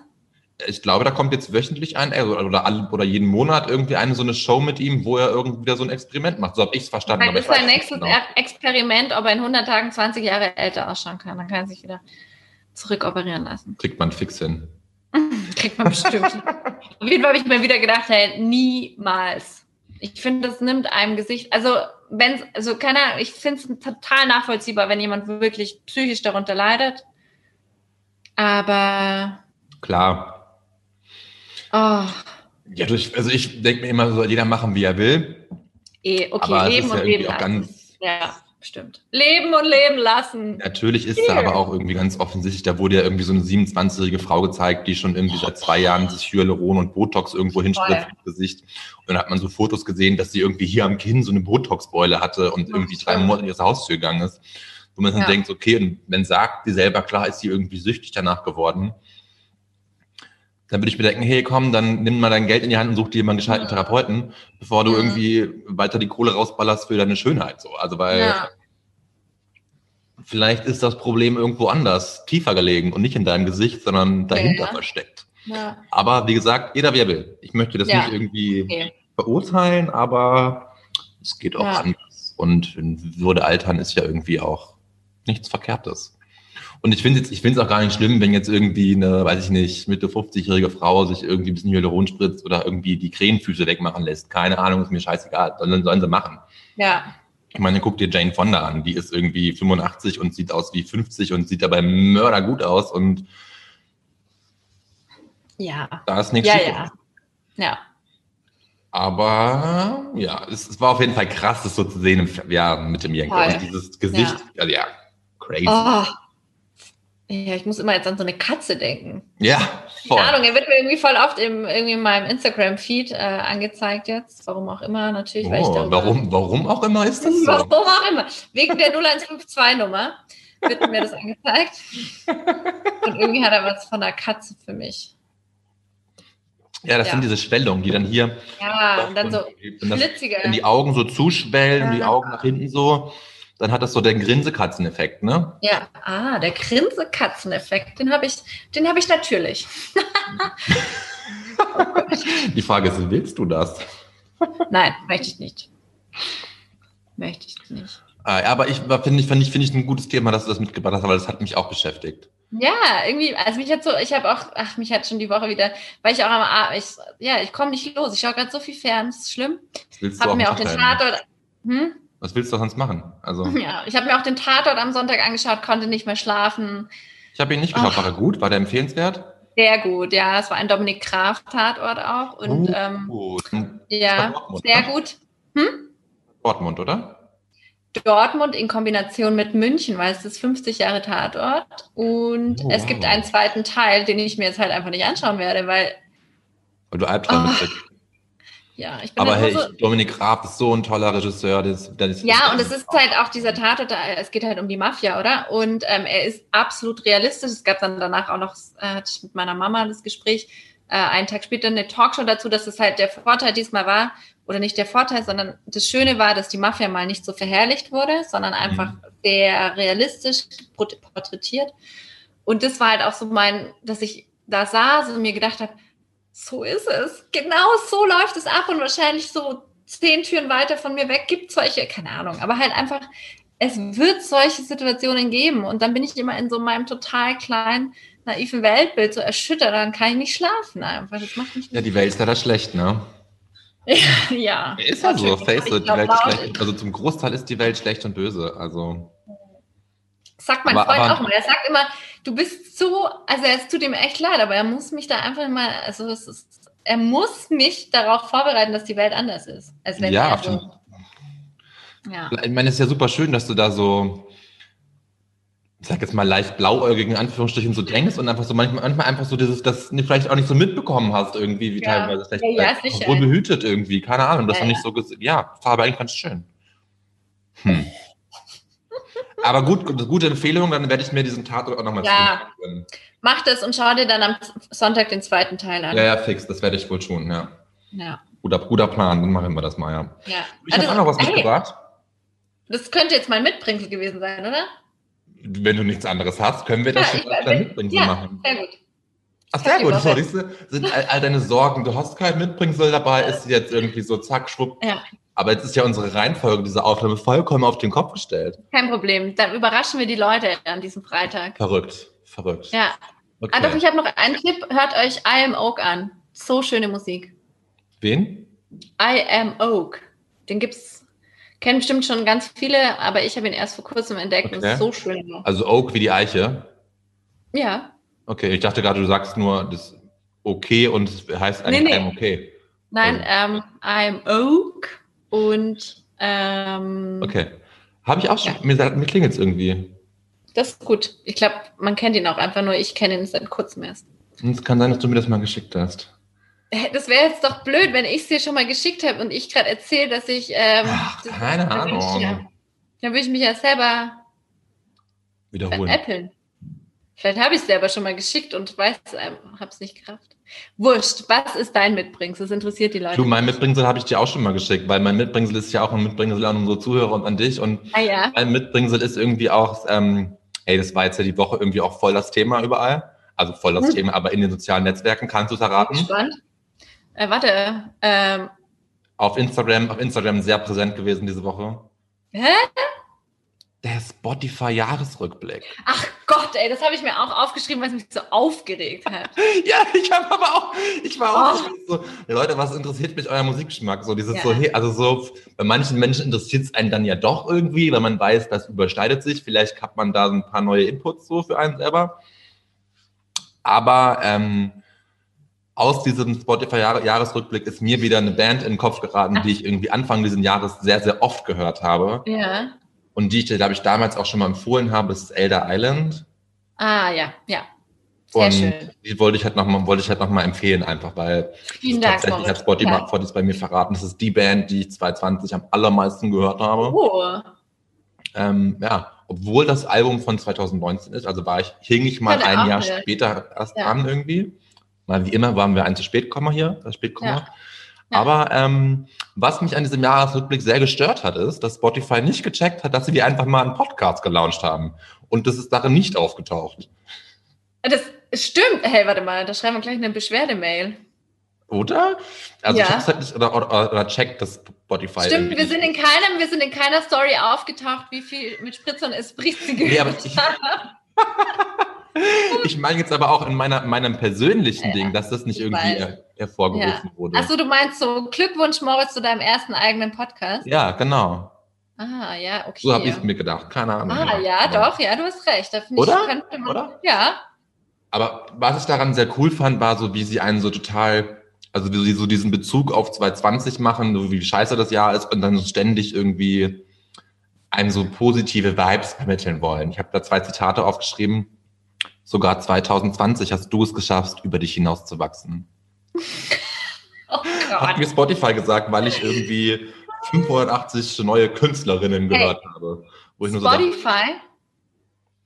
Ich glaube, da kommt jetzt wöchentlich ein, also, oder, oder jeden Monat irgendwie eine so eine Show mit ihm, wo er irgendwie wieder so ein Experiment macht. So habe ich es verstanden. Vielleicht ist sein nächstes genau. Er- Experiment, ob er in 100 Tagen 20 Jahre älter ausschauen kann. Dann kann er sich wieder zurückoperieren lassen. Kriegt man fix hin. Kriegt man bestimmt. Auf jeden Fall habe ich mir wieder gedacht, hey, niemals. Ich finde, das nimmt einem Gesicht, also wenn also keine Ahnung, ich finde es total nachvollziehbar, wenn jemand wirklich psychisch darunter leidet. Aber Klar. oh, Ja, durch, also ich denke mir immer, soll jeder machen, wie er will. eh, okay, aber leben es ist ja und leben auch ganz, Ja, stimmt. Leben und leben lassen. natürlich ist da Hier. aber auch irgendwie ganz offensichtlich, da wurde ja irgendwie so eine 27-jährige Frau gezeigt, die schon irgendwie seit zwei Jahren sich Hyaluron und Botox irgendwo hinspritzt ins Gesicht. Und dann hat man so Fotos gesehen, dass sie irgendwie hier am Kinn so eine Botox-Beule hatte und irgendwie drei. Monate in ihre Haustür gegangen ist. Wo man dann Ja. denkt, okay, und wenn sagt sie selber, klar ist sie irgendwie süchtig danach geworden, dann würde ich mir denken, hey, komm, dann nimm mal dein Geld in die Hand und such dir mal einen gescheiten. Therapeuten, bevor du Mhm. irgendwie weiter die Kohle rausballerst für deine Schönheit. So. Also weil Ja. vielleicht ist das Problem irgendwo anders, tiefer gelegen und nicht in deinem Gesicht, sondern dahinter Ja. versteckt. Ja. Aber wie gesagt, jeder wie er will. Ich möchte das Ja. nicht irgendwie Okay. verurteilen, aber es geht auch Ja. anders. Und Würde altern ist ja irgendwie auch nichts Verkehrtes. Und ich finde jetzt, ich finde es auch gar nicht schlimm, wenn jetzt irgendwie eine, weiß ich nicht, Mitte 50-jährige Frau sich irgendwie ein bisschen Hyaluron spritzt oder irgendwie die Krähenfüße wegmachen lässt. Keine Ahnung, ist mir scheißegal. Sollen, sollen sie machen. Ja. Ich meine, guck dir Jane Fonda an. Die ist irgendwie 85 und sieht aus wie 50 und sieht dabei mördergut aus und Ja. da ist nichts Ja, ja. Ja. Aber ja, es, es war auf jeden Fall krass, das so zu sehen im, ja, mit dem Jenke. Voll. Und dieses Gesicht, also ja, crazy. Oh. Ja, ich muss immer jetzt an so eine Katze denken. Ja, voll. Keine Ahnung, er wird mir irgendwie voll oft im, irgendwie in meinem Instagram-Feed äh, angezeigt jetzt. Warum auch immer, natürlich. weil ich Oh, darüber- warum, warum auch immer ist das so? Warum auch immer. Wegen der 0152-Nummer wird mir das angezeigt. Und irgendwie hat er was von einer Katze für mich. Ja, das Ja. sind diese Schwellungen, die dann hier Ja, und dann so wenn, das, flitzige. wenn die Augen so zuschwellen und die Ja. Augen nach hinten so, dann hat das so den Grinsekatzeneffekt, ne? Ja, ah, der Grinse-Katzen-Effekt, den habe ich, den habe ich natürlich. Die Frage ist, willst du das? Nein, möchte ich nicht. Möchte ich nicht. Äh, aber ich finde ich, finde ich, finde ich ein gutes Thema, dass du das mitgebracht hast, weil das hat mich auch beschäftigt. Ja, irgendwie, also mich hat so, ich habe auch, ach, mich hat schon die Woche wieder, weil ich auch am Abend, ich, ja, ich komme nicht los. Ich schaue gerade so viel fern, das ist schlimm. Was willst du Habe auch mir auch den? Tatort, hm? Was willst du sonst machen? Also, Ja, ich habe mir auch den Tatort am Sonntag angeschaut, konnte nicht mehr schlafen. ich habe ihn nicht geschaut. Ach. War er gut? War der empfehlenswert? Sehr gut, ja, es war ein Dominik Graf Tatort auch und Oh, ähm, gut. ja, Dortmund, sehr ne? gut. Dortmund, oder? Dortmund in Kombination mit München, weil es ist 50 Jahre Tatort und Oh, es gibt wow. einen zweiten Teil, den ich mir jetzt halt einfach nicht anschauen werde, weil Weil du Albträume Ah, kriegst. Ja, ich bin Aber dann hey, so, ich, Dominik Graf ist so ein toller Regisseur. Das, das Ja, und es ist halt auch dieser Tatort, es geht halt um die Mafia, oder? Und ähm, er ist absolut realistisch. Es gab dann danach auch noch, äh, hatte ich mit meiner Mama das Gespräch, äh, einen Tag später eine Talkshow dazu, dass es halt der Vorteil diesmal war, oder nicht der Vorteil, sondern das Schöne war, dass die Mafia mal nicht so verherrlicht wurde, sondern einfach sehr realistisch port- porträtiert. Und das war halt auch so mein, dass ich da saß und mir gedacht habe, so ist es. Genau so läuft es ab und wahrscheinlich so zehn Türen weiter von mir weg gibt solche, keine Ahnung, aber halt einfach, es wird solche Situationen geben und dann bin ich immer in so meinem total kleinen, naiven Weltbild so erschüttert, dann kann ich nicht schlafen einfach. Das macht mich Ja, die Welt ist leider schlecht, ne? ja. Ist ja so, face it, die Welt ist schlecht. Also zum Großteil ist die Welt schlecht und böse. Also, Sagt mein Aber- Freund aber- auch mal. Er sagt immer, du bist so, also es tut ihm echt leid, aber er muss mich da einfach mal, also es ist, er muss mich darauf vorbereiten, dass die Welt anders ist. Als wenn ja, er stimmt. so, ja. Ich meine, es ist ja super schön, dass du da so, ich sag jetzt mal leicht blauäugig in Anführungsstrichen so denkst und einfach so manchmal, manchmal einfach so dieses, das du vielleicht auch nicht so mitbekommen hast irgendwie, wie Ja. teilweise vielleicht Ja, ja, wohl behütet irgendwie, keine Ahnung, das Ja, noch nicht so, ja, war aber eigentlich ganz schön. Hm. Aber gut, gut- gute Empfehlung, dann werde ich mir diesen Tatort auch nochmal Ja. ziehen. Mach das und schau dir dann am Sonntag den zweiten Teil an. Ja, ja, fix, das werde ich wohl tun, ja. ja. Guter, guter Plan, dann machen wir das mal, ja. ja. Ich habe Also, auch noch was hey, mitgebracht. Das könnte jetzt mein Mitbringsel gewesen sein, oder? Wenn du nichts anderes hast, können wir das Ja, schon öfter wenn- mitbringen ja. machen. Sehr gut. Ach, sehr gut. Woche. So, siehst du, sind all, all deine Sorgen. Du hast kein Mitbringsel dabei, ist jetzt irgendwie so zack, schwupp. Ja. Aber jetzt ist ja unsere Reihenfolge dieser Aufnahme vollkommen auf den Kopf gestellt. Kein Problem. Dann überraschen wir die Leute an diesem Freitag. Verrückt, verrückt. Ja. Okay. Ah, doch, ich habe noch einen Tipp. Hört euch I Am Oak an. So schöne Musik. Wen? I Am Oak. Den gibt's, kennen bestimmt schon ganz viele, aber ich habe ihn erst vor kurzem entdeckt und Okay. es ist so schön. Also Oak wie die Eiche. Ja. Okay, ich dachte gerade, du sagst nur das okay und es heißt eigentlich Nee, nee. einem okay. Nein, Oh. ähm, I Am Oak und ähm, Okay. Habe ich auch schon, Ja. mir, mir klingelt es irgendwie. das ist gut. Ich glaube, man kennt ihn auch einfach nur. Ich kenne ihn seit kurzem erst. Und es kann sein, dass du mir das mal geschickt hast. Das wäre jetzt doch blöd, wenn ich es dir schon mal geschickt habe und ich gerade erzähle, dass ich. Ähm, Ach, das- keine dann würde ich, Ahnung. ja, dann würde ich mich ja selber Wiederholen. veräppeln. Vielleicht habe ich es dir aber schon mal geschickt und weiß, ähm, habe es nicht gerafft. Wurscht, was ist dein Mitbringsel? Das interessiert die Leute. Du, mein Mitbringsel habe ich dir auch schon mal geschickt, weil mein Mitbringsel ist ja auch ein Mitbringsel an unsere Zuhörer und an dich. Und ah ja, mein Mitbringsel ist irgendwie auch, ähm, ey, das war jetzt ja die Woche irgendwie auch voll das Thema überall. Also voll das Hm. Thema, aber in den sozialen Netzwerken kannst du es erraten. gespannt. Äh, warte, ähm, Auf Instagram, auf Instagram sehr präsent gewesen diese Woche. hä? Der Spotify-Jahresrückblick. Ach Gott, ey, das habe ich mir auch aufgeschrieben, weil es mich so aufgeregt hat. Ja, ich habe aber auch, ich war auch Oh. so, Leute, was interessiert mich euer Musikgeschmack? So dieses Ja. so, hey, also so, bei manchen Menschen interessiert es einen dann ja doch irgendwie, weil man weiß, das überschneidet sich. Vielleicht hat man da so ein paar neue Inputs so für einen selber. Aber ähm, aus diesem Spotify-Jahresrückblick ist mir wieder eine Band in den Kopf geraten, die ich irgendwie Anfang dieses Jahres sehr, sehr oft gehört habe. Ja. Und die ich dir, glaube ich, damals auch schon mal empfohlen habe, das ist Elder Island. Ah, ja, ja. Sehr und schön. die wollte ich halt nochmal, wollte ich halt noch mal empfehlen, einfach, weil Vielen Dank. tatsächlich hat. Spotify Ja. Spotify bei mir verraten. Das ist die Band, die ich 2020 am allermeisten gehört habe. Oh, Ähm, ja, obwohl das Album von 2019 ist, also war ich, hing ich mal ein Jahr gehört. später erst Ja. dran irgendwie. Weil wie immer waren wir ein zu spät Komma hier, das Spätkomma. Ja. Ja. Aber ähm, was mich an diesem Jahresrückblick sehr gestört hat, ist, dass Spotify nicht gecheckt hat, dass sie einfach mal einen Podcast gelauncht haben. Und das ist darin nicht aufgetaucht. das stimmt. Hey, warte mal, da schreiben wir gleich eine Beschwerdemail. Oder? Also Ja. ich hab's halt nicht, oder, oder, oder checkt das Spotify. Stimmt, irgendwie wir sind in keinem, wir sind in keiner Story aufgetaucht, wie viel mit Spritz und Esprit sie Nee, aber gehört ich-. Ich meine jetzt aber auch in meiner, meinem persönlichen Ja, Ding, dass das nicht ich irgendwie weiß. Her hervorgerufen wurde. Achso, du meinst so Glückwunsch, Moritz, zu deinem ersten eigenen Podcast? Ja, genau. Ah, ja, okay. So habe ich es mir gedacht. Keine Ahnung. Ah, ja, Aber- doch, ja, du hast recht. Da finde Oder? Ich, könnte man, Oder? Ja. Aber was ich daran sehr cool fand, war so, wie sie einen so total, also wie sie so diesen Bezug auf 2020 machen, so wie scheiße das Jahr ist und dann so ständig irgendwie einem so positive Vibes vermitteln wollen. Ich habe da zwei Zitate aufgeschrieben. Sogar 2020 hast du es geschafft, über dich hinauszuwachsen. Oh Hat mir Spotify gesagt, weil ich irgendwie 580 neue Künstlerinnen Hey. gehört habe. Wo ich nur so dachte, Spotify?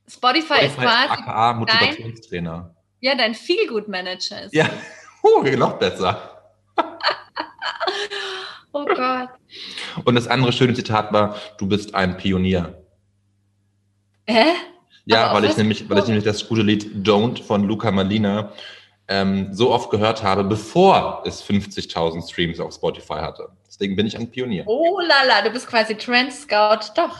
Spotify ist Spotify quasi aka Motivationstrainer. ja, dein Feelgood-Manager. ist. Ja, uh, noch besser. Oh Gott. Und das andere schöne Zitat war, du bist ein Pionier. Hä? Ja, Aber weil ich nämlich, weil ich bezogen? nämlich das gute Lied Don't von Luca Malina ähm, so oft gehört habe, bevor es 50.000 Streams auf Spotify hatte. Deswegen bin ich ein Pionier. Oh lala, du bist quasi Trend Scout. Doch.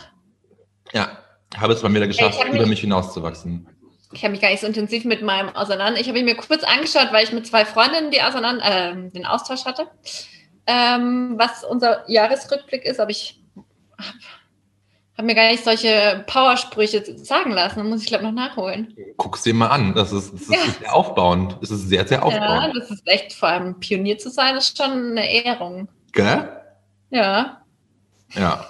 Ja, habe es mal wieder geschafft, ich hab über mich- mich hinauszuwachsen. Ich habe mich gar nicht so intensiv mit meinem auseinander. Ich habe ihn mir kurz angeschaut, weil ich mit zwei Freundinnen die auseinander, ähm, den Austausch hatte, ähm, was unser Jahresrückblick ist. Aber ich habe hab mir gar nicht solche Powersprüche sagen lassen. Da muss ich, glaube noch nachholen. Guck's dir mal an. Das ist, das ist Ja. sehr aufbauend. Es ist sehr, sehr Ja, aufbauend. das ist echt, vor allem Pionier zu sein, ist schon eine Ehrung. Gell? Ja. Ja.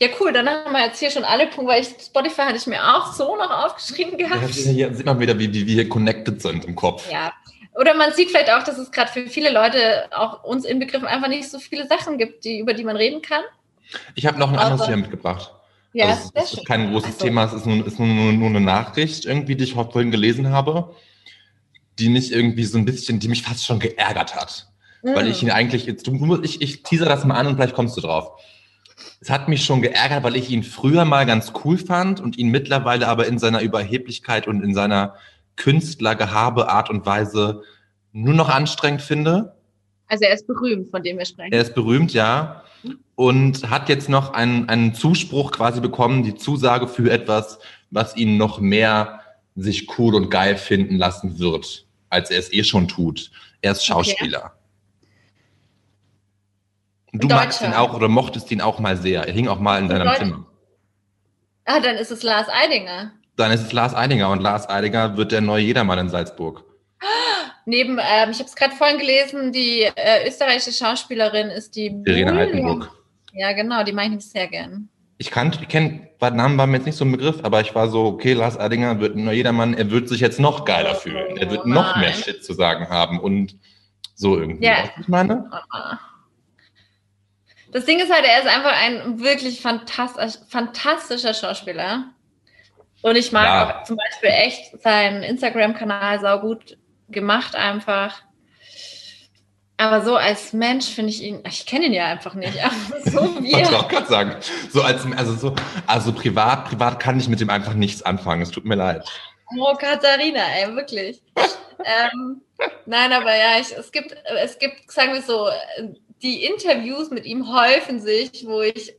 Ja, cool, dann haben wir jetzt hier schon alle Punkte, weil ich Spotify hatte ich mir auch so noch aufgeschrieben gehabt. Ja, hier sieht man wieder, wie, wie wir connected sind im Kopf. Ja. Oder man sieht vielleicht auch, dass es gerade für viele Leute, auch uns inbegriffen, einfach nicht so viele Sachen gibt, die, über die man reden kann. Ich habe noch ein anderes Thema mitgebracht. Ja, also, es sehr ist schön. kein großes Ach so. Thema, es ist, nur, ist nur, nur, nur eine Nachricht irgendwie, die ich heute vorhin gelesen habe, die mich irgendwie so ein bisschen, die mich fast schon geärgert hat. Weil Mm. ich ihn eigentlich, jetzt, du, ich, ich teaser das mal an und vielleicht kommst du drauf. Es hat mich schon geärgert, weil ich ihn früher mal ganz cool fand und ihn mittlerweile aber in seiner Überheblichkeit und in seiner Künstlergehabe, Art und Weise nur noch anstrengend finde. Also er ist berühmt, von dem wir sprechen. Er ist berühmt, ja. Und hat jetzt noch einen, einen Zuspruch quasi bekommen, die Zusage für etwas, was ihn noch mehr sich cool und geil finden lassen wird, als er es eh schon tut. Er ist Schauspieler. Und du Deutscher. magst ihn auch oder mochtest ihn auch mal sehr. Er hing auch mal in deinem Deutsch- Zimmer. ah, dann ist es Lars Eidinger. Dann ist es Lars Eidinger und Lars Eidinger wird der neue Jedermann in Salzburg. Neben, ähm, ich habe es gerade vorhin gelesen, die äh, österreichische Schauspielerin ist die Julia- Altenburg. Ja, genau, die mag ich sehr gern. Ich kannte, ich kenne, Namen war mir jetzt nicht so ein Begriff, aber ich war so, okay, Lars Eidinger wird neuer Jedermann, er wird sich jetzt noch geiler fühlen. Er wird noch mehr. Shit zu sagen haben und so irgendwie. Ja. Was ich meine? Ah. Das Ding ist halt, er ist einfach ein wirklich fantastisch, fantastischer Schauspieler. Und ich mag Ja. auch zum Beispiel echt seinen Instagram-Kanal saugut gemacht einfach. Aber so als Mensch finde ich ihn, ich kenne ihn ja einfach nicht, aber so wie Wollte ich auch gerade sagen. So als, also so, also privat, privat kann ich mit dem einfach nichts anfangen. Es tut mir leid. oh Katharina, ey, wirklich. ähm, nein, aber ja, ich, es gibt, es gibt, sagen wir so, die Interviews mit ihm häufen sich, wo ich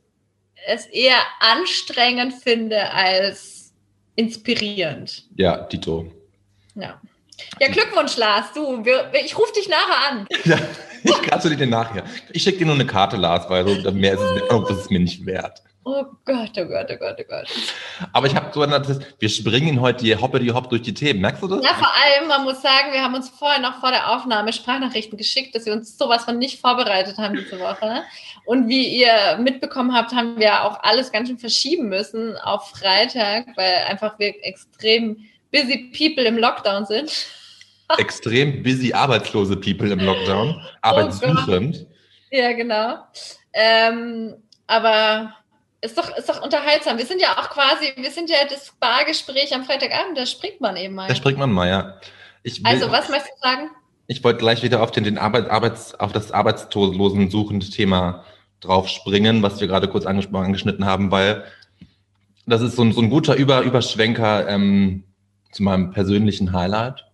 es eher anstrengend finde als inspirierend. Ja, Tito. Ja. Ja, Glückwunsch, Lars. Du, wir, ich rufe dich nachher an. Ja, ich gratuliere dir nachher. Ich schicke dir nur eine Karte, Lars, weil so, mehr ist es, mir- oh, das ist mir nicht wert. Oh Gott, oh Gott, oh Gott, oh Gott. Aber ich habe so, das- wir springen heute die Hoppe die Hopp durch die Themen. Merkst du das? Ja, vor allem, man muss sagen, wir haben uns vorher noch vor der Aufnahme Sprachnachrichten geschickt, dass wir uns sowas von nicht vorbereitet haben diese Woche. Und wie ihr mitbekommen habt, haben wir auch alles ganz schön verschieben müssen auf Freitag, weil einfach wir extrem busy people im Lockdown sind. Extrem busy arbeitslose People im Oh Lockdown. Arbeitssuchend. Ja, genau. Ähm, aber ist doch, ist doch unterhaltsam. Wir sind ja auch quasi, wir sind ja das Bargespräch am Freitagabend, da springt man eben mal. Da springt man mal, ja. Will, Also, was möchtest du sagen? Ich wollte gleich wieder auf den, den Arbeit, Arbeits, auf das arbeitslosen suchend Thema drauf springen, was wir gerade kurz angeschnitten haben, weil das ist so ein, so ein guter Über, Überschwenker ähm, zu meinem persönlichen Highlight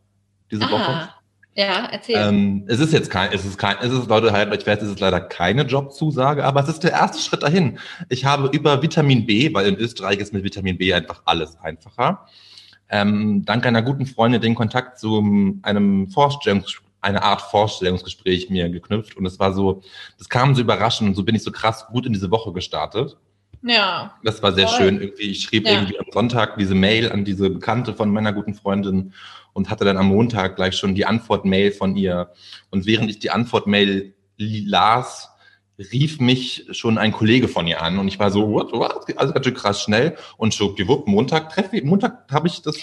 diese Woche. Aha. Ja, erzähl. Ähm, es ist jetzt kein, es ist kein, es ist Leute ich weiß, es ist leider keine Jobzusage, aber es ist der erste Schritt dahin. Ich habe über Vitamin B, weil in Österreich ist mit Vitamin B einfach alles einfacher, ähm, dank einer guten Freundin den Kontakt zu einem Vorstellungs, eine Art Vorstellungsgespräch mir geknüpft und es war so, das kam so überraschend und so bin ich so krass gut in diese Woche gestartet. Ja. Das war sehr Toll. schön. Irgendwie, ich schrieb Ja. irgendwie am Sonntag diese Mail an diese Bekannte von meiner guten Freundin und hatte dann am Montag gleich schon die Antwortmail von ihr. Und während ich die Antwortmail las, rief mich schon ein Kollege von ihr an und ich war so, what, what? Also ganz schön krass schnell und schwuppdiwupp, Montag treffe ich, Montag habe ich das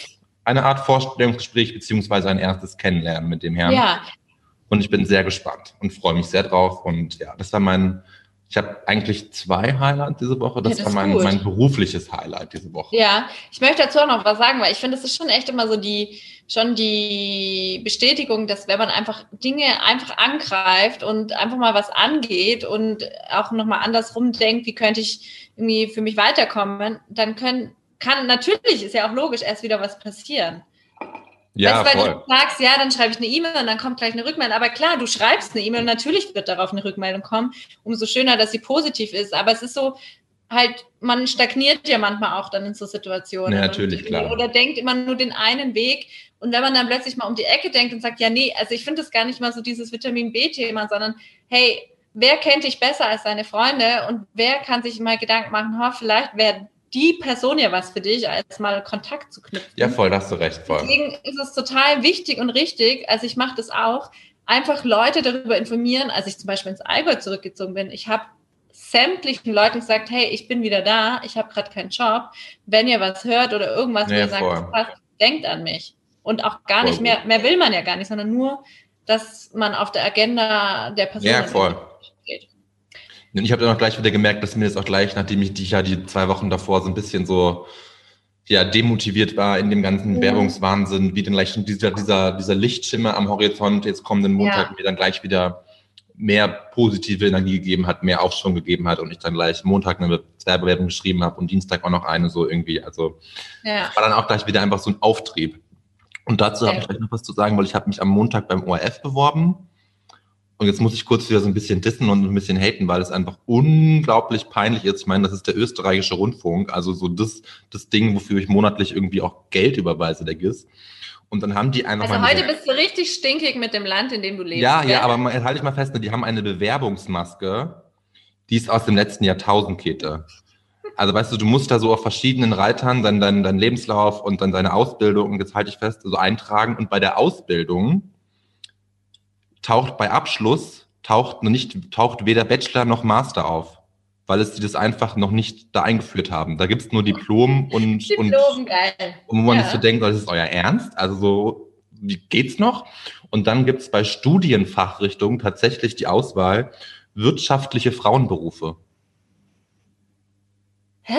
eine Art Vorstellungsgespräch beziehungsweise ein erstes Kennenlernen mit dem Herrn. Ja, Und ich bin sehr gespannt und freue mich sehr drauf. Und ja, das war mein, ich habe eigentlich zwei Highlights diese Woche. Das, Ja, das war mein, gut. mein berufliches Highlight diese Woche. ja. Ich möchte dazu auch noch was sagen, weil ich finde, es ist schon echt immer so die, schon die Bestätigung, dass wenn man einfach Dinge einfach angreift und einfach mal was angeht und auch nochmal andersrum denkt, wie könnte ich irgendwie für mich weiterkommen, dann können, kann, natürlich ist ja auch logisch, erst wieder was passieren. Ja, weißt, du, weil voll. du sagst, ja, dann schreibe ich eine E-Mail und dann kommt gleich eine Rückmeldung. Aber klar, du schreibst eine E-Mail und natürlich wird darauf eine Rückmeldung kommen. Umso schöner, dass sie positiv ist. Aber es ist so, halt, man stagniert ja manchmal auch dann in so Situationen. Ja, natürlich, klar. Oder denkt immer nur den einen Weg. Und wenn man dann plötzlich mal um die Ecke denkt und sagt, ja, nee, also ich finde das gar nicht mal so dieses Vitamin B-Thema, sondern hey, wer kennt dich besser als deine Freunde und wer kann sich mal Gedanken machen, oh, vielleicht wäre die Person ja was für dich, als mal Kontakt zu knüpfen. Ja, voll, da hast du recht, voll. Deswegen ist es total wichtig und richtig, also ich mache das auch, einfach Leute darüber informieren, als ich zum Beispiel ins Allgäu zurückgezogen bin. Ich habe sämtlichen Leuten gesagt, hey, ich bin wieder da, ich habe gerade keinen Job. Wenn ihr was hört oder irgendwas, Ja, wo ihr sagt, passt, denkt an mich. Und auch gar Voll nicht mehr, mehr will man ja gar nicht, sondern nur, dass man auf der Agenda der Person Ja, voll. steht. Und ich habe dann auch gleich wieder gemerkt, dass mir das auch gleich, nachdem ich die ja die zwei Wochen davor so ein bisschen so ja demotiviert war in dem ganzen Mhm. Werbungswahnsinn, wie dann gleich dieser, dieser, dieser Lichtschimmer am Horizont jetzt kommenden Montag Ja. mir dann gleich wieder mehr positive Energie gegeben hat, mehr Aufschwung gegeben hat und ich dann gleich Montag eine Werbewerbung geschrieben habe und Dienstag auch noch eine so irgendwie. Also Ja. war dann auch gleich wieder einfach so ein Auftrieb. Und dazu habe Ja. ich gleich noch was zu sagen, weil ich habe mich am Montag beim ORF beworben. Und jetzt muss ich kurz wieder so ein bisschen dissen und ein bisschen haten, weil es einfach unglaublich peinlich ist. Ich meine, das ist der österreichische Rundfunk, also so das, das Ding, wofür ich monatlich irgendwie auch Geld überweise, der GIS. Und dann haben die einfach Also heute bist du richtig stinkig mit dem Land, in dem du lebst. ja, gell? ja, aber mal, halte ich mal fest, ne, die haben eine Bewerbungsmaske, die ist aus dem letzten Jahrtausend, Käthe. Also weißt du, du musst da so auf verschiedenen Reitern dann deinen dein Lebenslauf und dann deine Ausbildung, und jetzt halte ich fest, so eintragen. Und bei der Ausbildung taucht bei Abschluss, taucht, noch nicht, taucht weder Bachelor noch Master auf, weil es die das einfach noch nicht da eingeführt haben. Da gibt's nur Diplom und, und Diplom, geil. und wo man Ja. sich so denkt, das ist euer Ernst? Also so, wie geht's noch? Und dann gibt's bei Studienfachrichtungen tatsächlich die Auswahl wirtschaftliche Frauenberufe. Hä?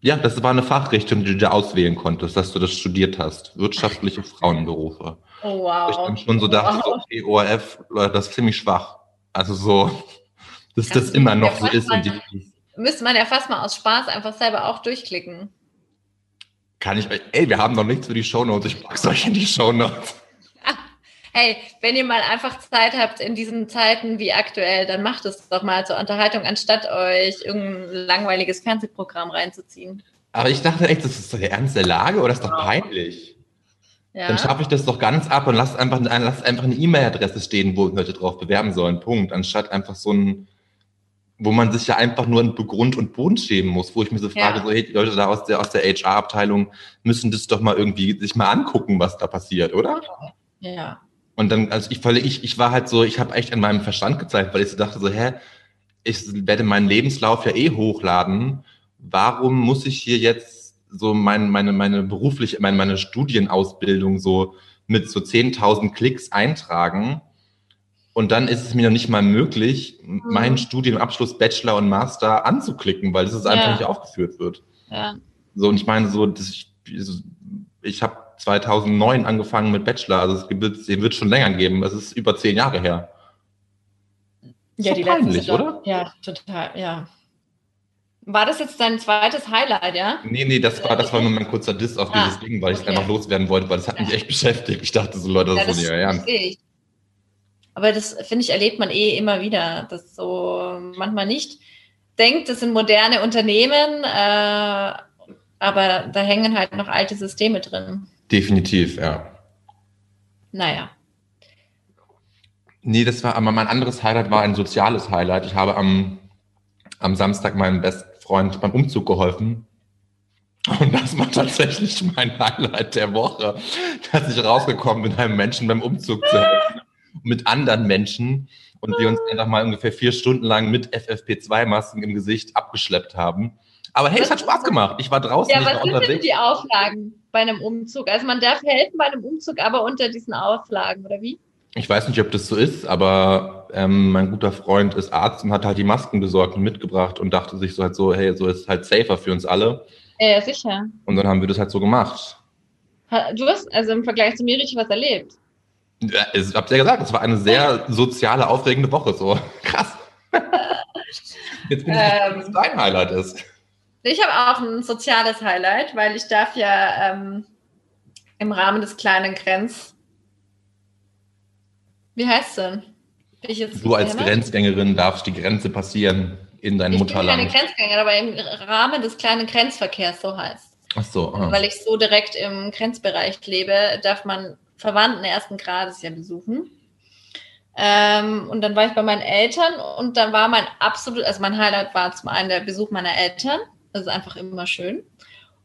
Ja, das war eine Fachrichtung, die du da auswählen konntest, dass du das studiert hast. Wirtschaftliche Frauenberufe. Oh, Wo Ich wow. dann schon so dachte, so, Wow. okay, ORF, Leute, das ist ziemlich schwach. Also so, dass Das das immer noch so ist. Die, Müsste man ja fast mal aus Spaß einfach selber auch durchklicken. kann ich, ey, wir haben noch nichts für die Shownotes, ich pack's euch in die Shownotes. Hey, wenn ihr mal einfach Zeit habt in diesen Zeiten wie aktuell, dann macht es doch mal zur Unterhaltung, anstatt euch irgendein langweiliges Fernsehprogramm reinzuziehen. Aber ich dachte echt, das ist doch der Ernst der Lage oder ist doch peinlich? Ja. Dann schaffe ich das doch ganz ab und lass einfach, lass einfach eine E-Mail-Adresse stehen, wo Leute drauf bewerben sollen. Punkt. Anstatt einfach so ein, wo man sich ja einfach nur in Grund und Boden schämen muss, wo ich mir so frage, Ja. so, hey, die Leute da aus der, aus der HR-Abteilung müssen das doch mal irgendwie sich mal angucken, was da passiert, oder? ja. Und dann, also ich, ich, ich war halt so, ich habe echt an meinem Verstand gezeigt, weil ich so dachte so, hä, ich werde meinen Lebenslauf ja eh hochladen. Warum muss ich hier jetzt so mein, meine, meine berufliche, meine, meine Studienausbildung so mit so 10.000 Klicks eintragen? Und dann ist es mir noch nicht mal möglich, meinen Studienabschluss Bachelor und Master anzuklicken, weil es einfach Ja. nicht aufgeführt wird. ja. So, und ich meine, so, das, ich, ich habe 2009 angefangen mit Bachelor, also es wird, den wird schon länger geben. Das ist über zehn Jahre her. Ist doch peinlich, sind doch- oder? Ja, total, ja. War das jetzt dein zweites Highlight, ja? Nee, nee, das war, das war nur mein kurzer Diss auf Ah, dieses Ding, weil ich es okay. einfach loswerden wollte, weil das hat mich echt beschäftigt. Ich dachte so, Leute, das ja, ist so nicht Ernst. ich. Aber das, finde ich, erlebt man eh immer wieder, dass so manchmal nicht denkt, das sind moderne Unternehmen, äh, aber da hängen halt noch alte Systeme drin. Definitiv, ja. Naja. Nee, das war, aber mein anderes Highlight war ein soziales Highlight. Ich habe am, am Samstag meinem Bestfreund beim Umzug geholfen. Und das war tatsächlich mein Highlight der Woche, dass ich rausgekommen bin, einem Menschen beim Umzug zu helfen. Mit anderen Menschen. Und wir uns einfach mal ungefähr vier Stunden lang mit FFP2-Masken im Gesicht abgeschleppt haben. Aber hey, es hat Spaß gemacht. Ich war draußen, Ja, was sind denn die Auflagen bei einem Umzug? Also man darf helfen bei einem Umzug, aber unter diesen Auflagen, oder wie? Ich weiß nicht, ob das so ist, aber ähm, mein guter Freund ist Arzt und hat halt die Masken besorgt und mitgebracht und dachte sich so halt so, hey, so ist es halt safer für uns alle. Ja, sicher. Und dann haben wir das halt so gemacht. Du hast also im Vergleich zu mir richtig was erlebt. Ja, Ich hab's ja gesagt, es war eine sehr soziale, aufregende Woche. So krass. Jetzt bin ich Ähm. was dein Highlight ist. Ich habe auch ein soziales Highlight, weil ich darf ja ähm, im Rahmen des kleinen Grenz. Wie heißt es denn? Ich Du als behindert? Grenzgängerin darfst die Grenze passieren in dein Ich bin keine Mutterland. Grenzgängerin, aber im Rahmen des kleinen Grenzverkehrs, so heißt Ach so. Ah. Weil ich so direkt im Grenzbereich lebe, darf man Verwandten ersten Grades ja besuchen. Ähm, und dann war ich bei meinen Eltern und dann war mein absolut, also mein Highlight war zum einen der Besuch meiner Eltern. Das ist einfach immer schön.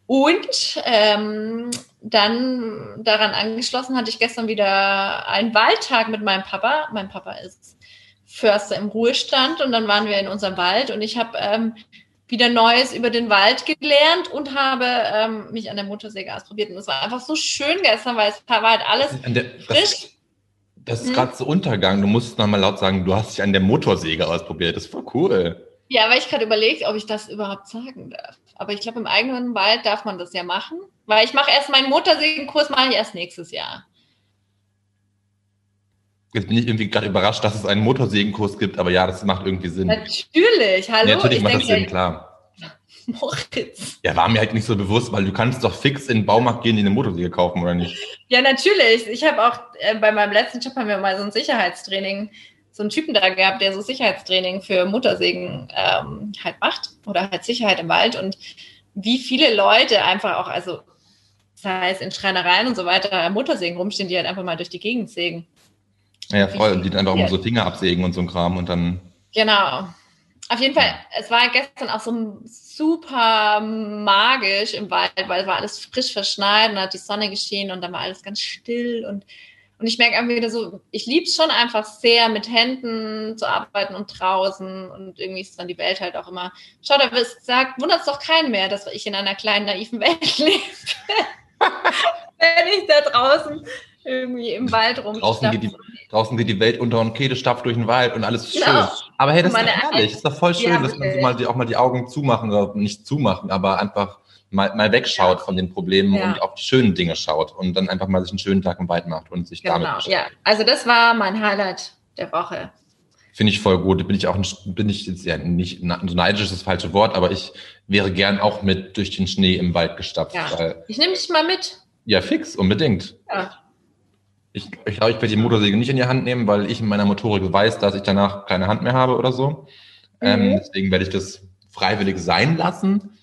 Und ähm, dann daran angeschlossen hatte ich gestern wieder einen Wahltag mit meinem Papa. Mein Papa ist Förster im Ruhestand und dann waren wir in unserem Wald und ich habe ähm, wieder Neues über den Wald gelernt und habe ähm, mich an der Motorsäge ausprobiert. Und es war einfach so schön gestern, weil es war halt alles der, frisch. Das, das ist hm. gerade so Untergang. Du musst nochmal laut sagen, du hast dich an der Motorsäge ausprobiert. Das voll cool. Ja, weil ich gerade überlegt, ob ich das überhaupt sagen darf. Aber ich glaube, im eigenen Wald darf man das ja machen. Weil ich mache erst meinen Motorsägenkurs, mache ich erst nächstes Jahr. Jetzt bin ich irgendwie gerade überrascht, dass es einen Motorsägenkurs gibt, aber ja, das macht irgendwie Sinn. Natürlich, hallo. Ja, natürlich ich macht das Sinn, klar. Moritz. Ja, war mir halt nicht so bewusst, weil du kannst doch fix in den Baumarkt gehen, die eine Motorsäge kaufen, oder nicht? Ja, natürlich. Ich habe auch äh, bei meinem letzten Job haben wir mal so ein Sicherheitstraining, so einen Typen da gehabt, der so Sicherheitstraining für Motorsägen ähm, halt macht oder halt Sicherheit im Wald und wie viele Leute einfach auch, also sei es in Schreinereien und so weiter, Motorsägen rumstehen, die halt einfach mal durch die Gegend sägen. Ja, voll. Und die dann einfach mal so Finger absägen und so ein Kram und dann. Genau. Auf jeden Fall, es war gestern auch so super magisch im Wald, weil es war alles frisch verschneit und hat die Sonne geschienen und dann war alles ganz still und und ich merke einfach wieder so, ich liebe es schon einfach sehr, mit Händen zu arbeiten und draußen. Und irgendwie ist dann die Welt halt auch immer. Schau, da sagt, wundert es doch keinen mehr, dass ich in einer kleinen, naiven Welt lebe. Wenn ich da draußen irgendwie im Wald rum. Draußen geht, die, draußen geht die Welt unter und Kede stapft durch den Wald und alles ist genau. schön. Aber hey, das ist doch herrlich. Das ist doch voll schön, ja, dass man so mal die, auch mal die Augen zumachen oder nicht zumachen, aber einfach mal, mal wegschaut ja. von den Problemen ja. und auf die schönen Dinge schaut und dann einfach mal sich einen schönen Tag im Wald macht und sich genau. damit beschäftigt. Ja, also das war mein Highlight der Woche. Finde ich voll gut. Bin ich auch bin ich jetzt ja nicht so neidisch ist das falsche Wort, aber ich wäre gern auch mit durch den Schnee im Wald gestapft. Ja. ich nehme dich mal mit. Ja, fix, unbedingt. Ja. Ich, ich glaube, ich werde die Motorsäge nicht in die Hand nehmen, weil ich in meiner Motorik weiß, dass ich danach keine Hand mehr habe oder so. Ähm, mhm. Ähm, deswegen werde ich das freiwillig sein lassen.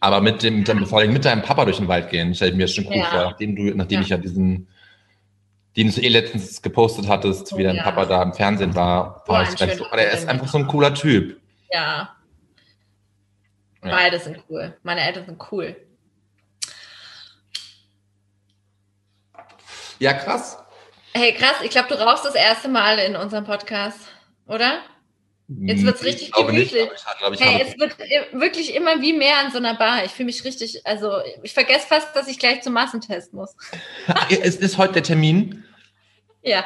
Aber mit dem, mit, vor allem mit deinem Papa durch den Wald gehen, stelle ich mir schon cool ja. vor, nachdem du, nachdem ja. ich ja diesen, den du eh letztens gepostet hattest, oh, wie dein ja. Papa da im Fernsehen war. Oh, war so, er ist einfach so ein cooler Typ. Ja. Beide sind cool. Meine Eltern sind cool. Ja, krass. Hey, krass, ich glaube, du rauchst das erste Mal in unserem Podcast, oder? Jetzt wird es hm, richtig gemütlich. hey, es wird wirklich immer wie mehr an so einer Bar. Ich fühle mich richtig, also ich vergesse fast, dass ich gleich zum Massentest muss. es ist heute der Termin. Ja.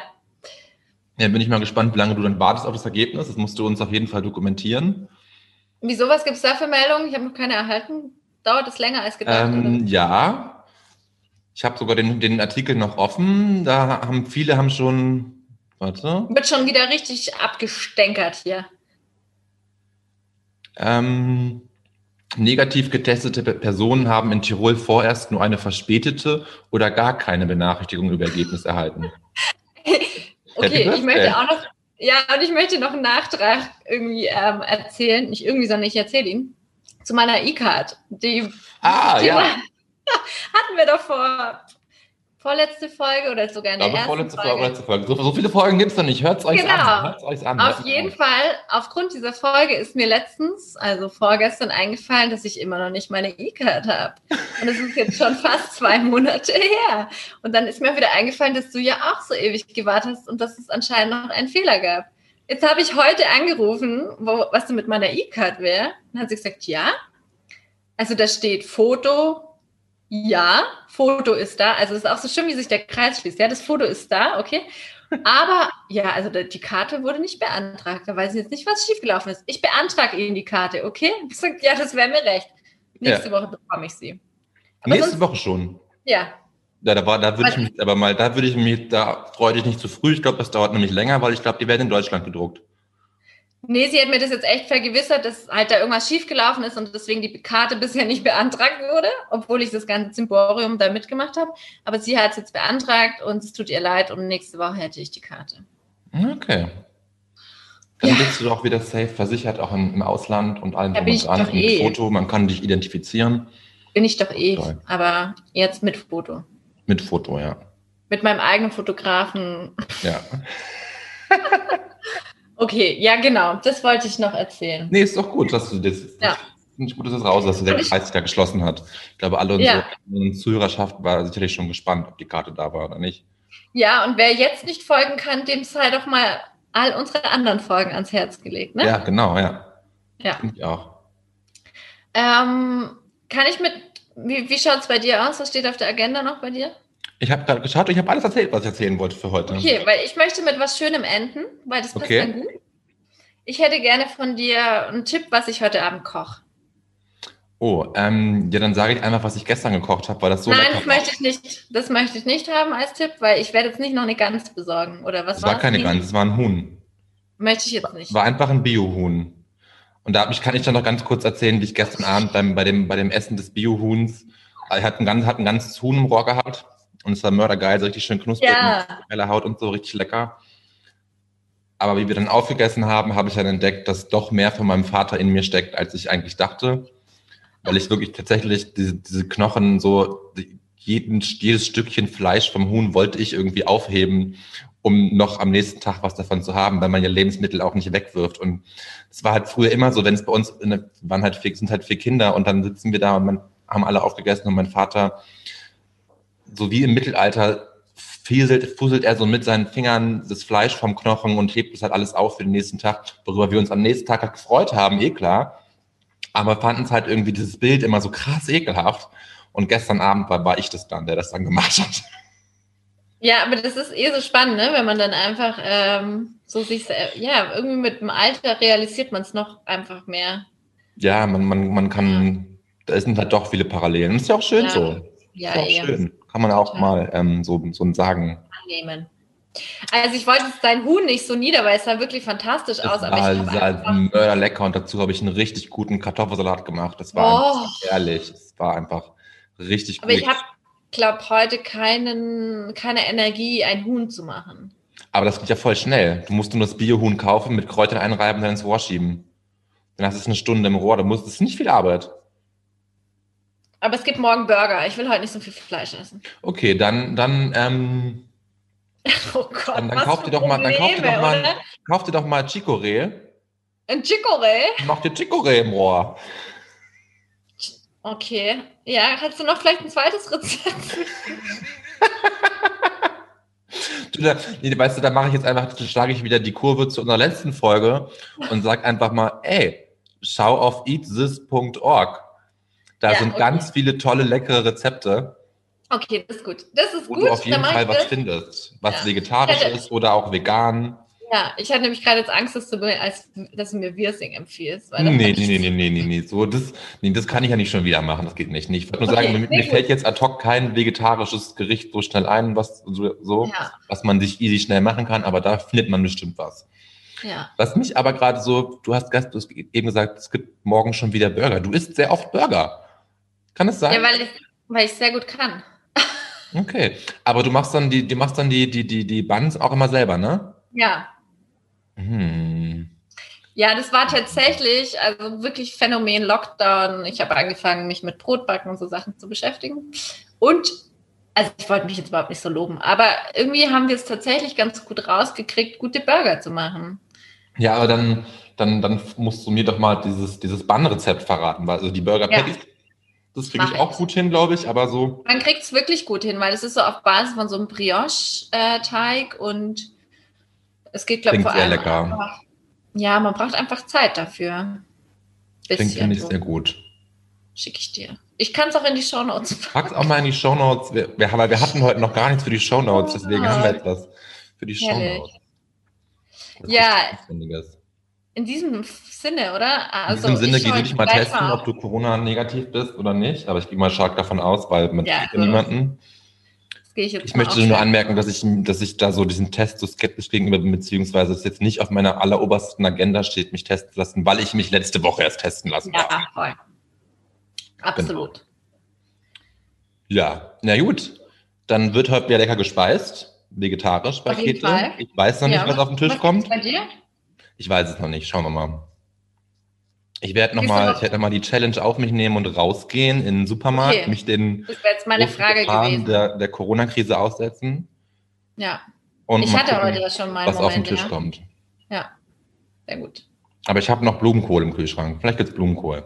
Ja, bin ich mal gespannt, wie lange du dann wartest auf das Ergebnis. Das musst du uns auf jeden Fall dokumentieren. Wieso, was gibt es da für Meldungen? Ich habe noch keine erhalten. Dauert es länger als gedacht? Ähm, ja, ich habe sogar den, den Artikel noch offen. Da haben viele haben schon. Warte. Wird schon wieder richtig abgestänkert hier. Ähm, negativ getestete Personen haben in Tirol vorerst nur eine verspätete oder gar keine Benachrichtigung über Ergebnis erhalten. okay, ich möchte auch noch, ja, und ich möchte noch einen Nachtrag irgendwie ähm, erzählen. Nicht irgendwie, sondern ich erzähle ihn. Zu meiner E-Card. Die, ah, die ja. hatten wir doch vor vorletzte Folge oder sogar in der ersten vorletzte Folge. Folge. So, so viele Folgen gibt es noch nicht. Hört es euch genau. an. Hört's euch an. Auf jeden an. Fall, aufgrund dieser Folge ist mir letztens, also vorgestern, eingefallen, dass ich immer noch nicht meine E-Card habe. Und es ist jetzt schon fast zwei Monate her. Und dann ist mir wieder eingefallen, dass du ja auch so ewig gewartet hast und dass es anscheinend noch einen Fehler gab. Jetzt habe ich heute angerufen, wo, was du mit meiner E-Card wäre. Dann hat sie gesagt, ja. Also da steht Foto, ja, Foto ist da. Also es ist auch so schön, wie sich der Kreis schließt. Ja, das Foto ist da, okay. Aber ja, also die Karte wurde nicht beantragt. Da weiß ich jetzt nicht, was schiefgelaufen ist. Ich beantrage Ihnen die Karte, okay? Ich sage, ja, das wäre mir recht. Nächste ja. Woche bekomme ich sie. Aber Nächste sonst, Woche schon. Ja. Ja, da war, da würde ich mich, aber mal, da würde ich mich, da freue ich nicht zu früh. Ich glaube, das dauert nämlich länger, weil ich glaube, die werden in Deutschland gedruckt. Nee, sie hat mir das jetzt echt vergewissert, dass halt da irgendwas schiefgelaufen ist und deswegen die Karte bisher nicht beantragt wurde, obwohl ich das ganze Zimborium da mitgemacht habe. Aber sie hat es jetzt beantragt und es tut ihr leid und nächste Woche hätte ich die Karte. Okay. Dann ja. bist du doch wieder safe versichert, auch im, im Ausland und allen drum und dran. Mit eh. Foto, man kann dich identifizieren. Bin ich doch eh, Toll. aber jetzt mit Foto. Mit Foto, ja. Mit meinem eigenen Fotografen. Ja. Okay, ja, genau. Das wollte ich noch erzählen. Nee, ist doch gut, dass du das. Ja. Finde ich gut, dass es raus, dass der Kreis sich da geschlossen hat. Ich glaube, alle unsere ja. Zuhörerschaft war sicherlich schon gespannt, ob die Karte da war oder nicht. Ja, und wer jetzt nicht folgen kann, dem sei doch mal all unsere anderen Folgen ans Herz gelegt, ne? Ja, genau, ja. Ja. Finde ich auch. Ähm, kann ich mit, wie, wie schaut es bei dir aus? Was steht auf der Agenda noch bei dir? Ich habe gerade geschaut und ich habe alles erzählt, was ich erzählen wollte für heute. Okay, weil ich möchte mit was Schönem enden, weil das passt Okay. dann gut. Ich hätte gerne von dir einen Tipp, was ich heute Abend koche. Oh, ähm, ja, dann sage ich einfach, was ich gestern gekocht habe, weil das so Nein, das möchte ich nicht. Das möchte ich nicht haben als Tipp, weil ich werde jetzt nicht noch eine Gans besorgen. Oder was Es war war's? keine Gans, es war ein Huhn. Möchte ich jetzt nicht. War einfach ein Biohuhn. Und da ich, kann ich dann noch ganz kurz erzählen, wie ich gestern Abend beim, bei, dem, bei dem Essen des Biohuhns, ich hatte ein, ganz, hatte ein ganzes Huhn im Rohr gehabt und es war mördergeil, so richtig schön knusprig, Ja. mit geiler Haut und so, richtig lecker. Aber wie wir dann aufgegessen haben, habe ich dann entdeckt, dass doch mehr von meinem Vater in mir steckt, als ich eigentlich dachte. Weil ich wirklich tatsächlich diese, diese Knochen so, jeden, jedes Stückchen Fleisch vom Huhn wollte ich irgendwie aufheben, um noch am nächsten Tag was davon zu haben, weil man ja Lebensmittel auch nicht wegwirft. Und es war halt früher immer so, wenn es bei uns in der, waren halt vier, sind halt vier Kinder und dann sitzen wir da und man haben alle aufgegessen und mein Vater, so wie im Mittelalter, fieselt, fuselt er so mit seinen Fingern das Fleisch vom Knochen und hebt es halt alles auf für den nächsten Tag, worüber wir uns am nächsten Tag halt gefreut haben, eh klar. Aber fanden es halt irgendwie dieses Bild immer so krass ekelhaft. Und gestern Abend war, war ich das dann, der das dann gemacht hat. Ja, aber das ist eh so spannend, ne? wenn man dann einfach ähm, so sich, ja, irgendwie mit dem Alter realisiert man es noch einfach mehr. Ja, man, man, man kann, da sind halt doch viele Parallelen. Ist ja auch schön Ja. so. Ja, ja, schön. Kann man auch mal ähm, so, so sagen. annehmen. Also ich wollte dein Huhn nicht so nieder, weil es sah wirklich fantastisch Es aus, aber war, ich habe sah mörderlecker und dazu habe ich einen richtig guten Kartoffelsalat gemacht. Das war Oh. ehrlich. Es war einfach richtig aber gut. ich habe, glaube heute keinen, keine Energie, ein Huhn zu machen. Aber das geht ja voll schnell. Du musst nur das Biohuhn kaufen, mit Kräutern einreiben, dann ins Rohr schieben. Dann hast du es eine Stunde im Rohr. Da musst, das ist nicht viel Arbeit. Aber es gibt morgen Burger. Ich will heute nicht so viel Fleisch essen. Okay, dann, dann, ähm, Oh Gott, dann, dann was kauf für dir doch mal, dann kauf dir Probleme, doch mal, oder? kauf dir doch mal Chicorée. Ein Chicorée? Mach dir Chicorée im Rohr. Okay. Ja, hast du noch vielleicht ein zweites Rezept? Du, da, nee, weißt du, da mache ich jetzt einfach, schlage ich wieder die Kurve zu unserer letzten Folge und sag einfach mal, ey, schau auf eatthis.org. Da Ja, sind okay. ganz viele tolle, leckere Rezepte, Okay, das ist gut. Das ist wo gut. du auf jeden Fall was das. findest, was Ja. vegetarisch hätte- ist oder auch vegan. Ja, ich hatte nämlich gerade jetzt Angst, dass du, mir, als, dass du mir Wirsing empfiehlst. Weil Nee, nee, nee, nee, nee, nee, nee. So, das, nee, das kann ich ja nicht schon wieder machen. Das geht nicht. Ich wollte nur Okay, sagen, mir, mir fällt jetzt ad hoc kein vegetarisches Gericht so schnell ein, was so, so Ja, was man sich easy schnell machen kann, aber da findet man bestimmt was. ja. Was mich aber gerade so, du hast, du hast eben gesagt, es gibt morgen schon wieder Burger. Du isst sehr oft Burger. Kann es sein? Ja, weil ich weil ich sehr gut kann. okay. Aber du machst dann die, du machst dann die, die, die, die Buns auch immer selber, ne? Ja. Hm. Ja, das war tatsächlich, also wirklich Phänomen Lockdown. Ich habe angefangen, mich mit Brotbacken und so Sachen zu beschäftigen. Und, also ich wollte mich jetzt überhaupt nicht so loben, aber irgendwie haben wir es tatsächlich ganz gut rausgekriegt, gute Burger zu machen. Ja, aber dann, dann, dann musst du mir doch mal dieses, dieses Bun-Rezept verraten, weil also die Burger Ja. Das kriege ich auch gut hin, glaube ich, aber so. Man kriegt es wirklich gut hin, weil es ist so auf Basis von so einem Brioche-Teig und es geht, glaube ich, Klingt vor sehr allem lecker. einfach. Ja, man braucht einfach Zeit dafür. Klingt, Bisschen finde ich sehr gut. Schicke ich dir. Ich kann es auch in die Shownotes Pack's auch mal in die Shownotes. Wir, wir, aber wir hatten heute noch gar nichts für die Shownotes, deswegen haben wir etwas für die. Shownotes. Ja. In diesem Sinne, oder? In Also, diesem Sinne, du dich mal testen, mal ob du Corona negativ bist oder nicht. Aber ich gehe mal stark davon aus, weil man Ja, kriegt ja also- niemanden. Das gehe ich jetzt Ich möchte nur anmerken, dass ich, dass ich da so diesen Test so skeptisch gegenüber bin, beziehungsweise es jetzt nicht auf meiner allerobersten Agenda steht, mich testen zu lassen, weil ich mich letzte Woche erst testen lassen habe. Ja, voll. Absolut. Ja, na gut. Dann wird heute wieder lecker gespeist. Vegetarisch bei. Fall. Ich weiß noch nicht, Ja, was auf den Tisch was kommt. bei dir? Ich weiß es noch nicht. Schauen wir mal. Ich werde noch Gehst du mal, noch- ich werde noch mal die Challenge auf mich nehmen und rausgehen in den Supermarkt, Okay. mich den Das jetzt meine Frage gewesen. der, der Corona-Krise aussetzen ja, und ich hatte gucken, heute ja schon mal was auf den Moment. Tisch Ja. kommt. ja, sehr gut. Aber ich habe noch Blumenkohl im Kühlschrank. Vielleicht gibt's Blumenkohl.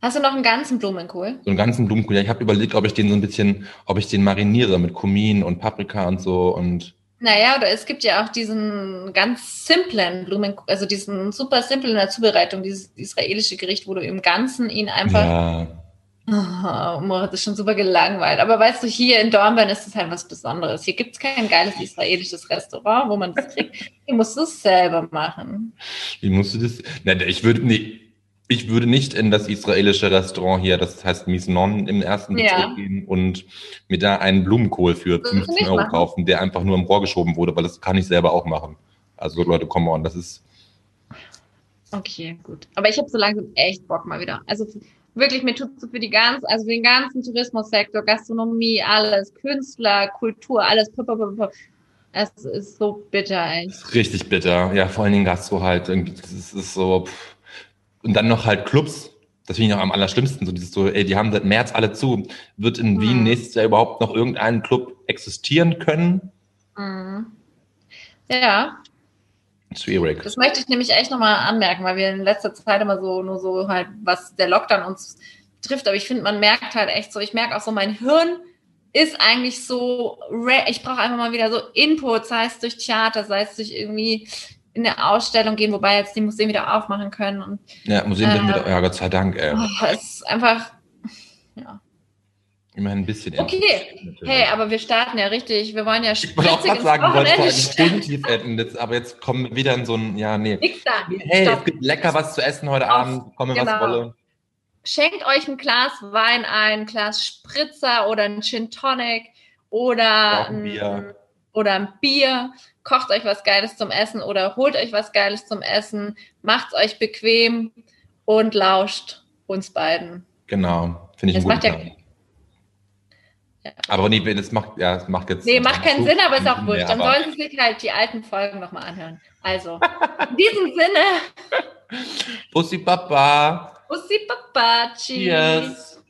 Hast du noch einen ganzen Blumenkohl? So einen ganzen Blumenkohl. Ja, ich habe überlegt, ob ich den so ein bisschen, ob ich den mariniere mit Kumin und Paprika und so und Naja, oder es gibt ja auch diesen ganz simplen Blumen, also diesen super simplen in der Zubereitung, dieses israelische Gericht, wo du im Ganzen ihn einfach. Ja, Oh, Moritz ist schon super gelangweilt. Aber weißt du, hier in Dornbirn ist es halt was Besonderes. Hier gibt es kein geiles israelisches Restaurant, wo man das kriegt. Hier musst du es selber machen. wie musst du das? Nein, ich würde, nee, ich würde nicht in das israelische Restaurant hier, das heißt Misnon im ersten Ja. Bezirk gehen und mir da einen Blumenkohl für Würdest du 15 nicht Euro machen? kaufen, der einfach nur im Rohr geschoben wurde, weil das kann ich selber auch machen. Also Leute, come on, das ist, Okay, gut. Aber ich habe so langsam echt Bock mal wieder. Also wirklich, mir tut so für die ganze, also für den ganzen Tourismussektor, Gastronomie, alles, Künstler, Kultur, alles. Es ist so bitter, echt. Richtig bitter. Ja, vor allen Dingen Gastro halt. Irgendwie, das ist, ist so. Pff. Und dann noch halt Clubs. Das finde ich noch am allerschlimmsten. So dieses so, ey, die haben seit März alle zu. Wird in Wien Mhm. nächstes Jahr überhaupt noch irgendein Club existieren können? Mhm. Ja, Schwierig. das möchte ich nämlich echt nochmal anmerken, weil wir in letzter Zeit immer so, nur so halt, was der Lockdown uns trifft. Aber ich finde, man merkt halt echt so, ich merke auch so, mein Hirn ist eigentlich so, ich brauche einfach mal wieder so Input, sei es durch Theater, sei es durch irgendwie in eine Ausstellung gehen, wobei jetzt die Museen wieder aufmachen können. Und Ja, Museum Äh, sind wieder, ja, Gott sei Dank, ey. oh, es ist einfach, ja. Immerhin ein bisschen. Okay. Hey, aber wir starten ja richtig. Wir wollen ja ich wollte auch ins sagen, wollte eigentlich positiv enden, jetzt, aber jetzt kommen wir wieder in so ein, ja, nee. Nix da. Hey, Stopp. es gibt lecker was zu essen heute Auf. Abend, komme was Genau. wolle. Schenkt euch ein Glas Wein ein, ein Glas Spritzer oder ein Gin Tonic oder ein oder ein Bier. Kocht euch was Geiles zum Essen oder holt euch was Geiles zum Essen. Macht's euch bequem und lauscht uns beiden. Genau, finde ich Es einen macht guten ja- Plan. Aber nee, das macht, ja, das macht jetzt. Nee, macht keinen Sinn, aber ist auch wurscht. Dann sollen sie sich halt die alten Folgen nochmal anhören. Also, in diesem Sinne, Bussi Papa. Bussi Papaci. Cheers.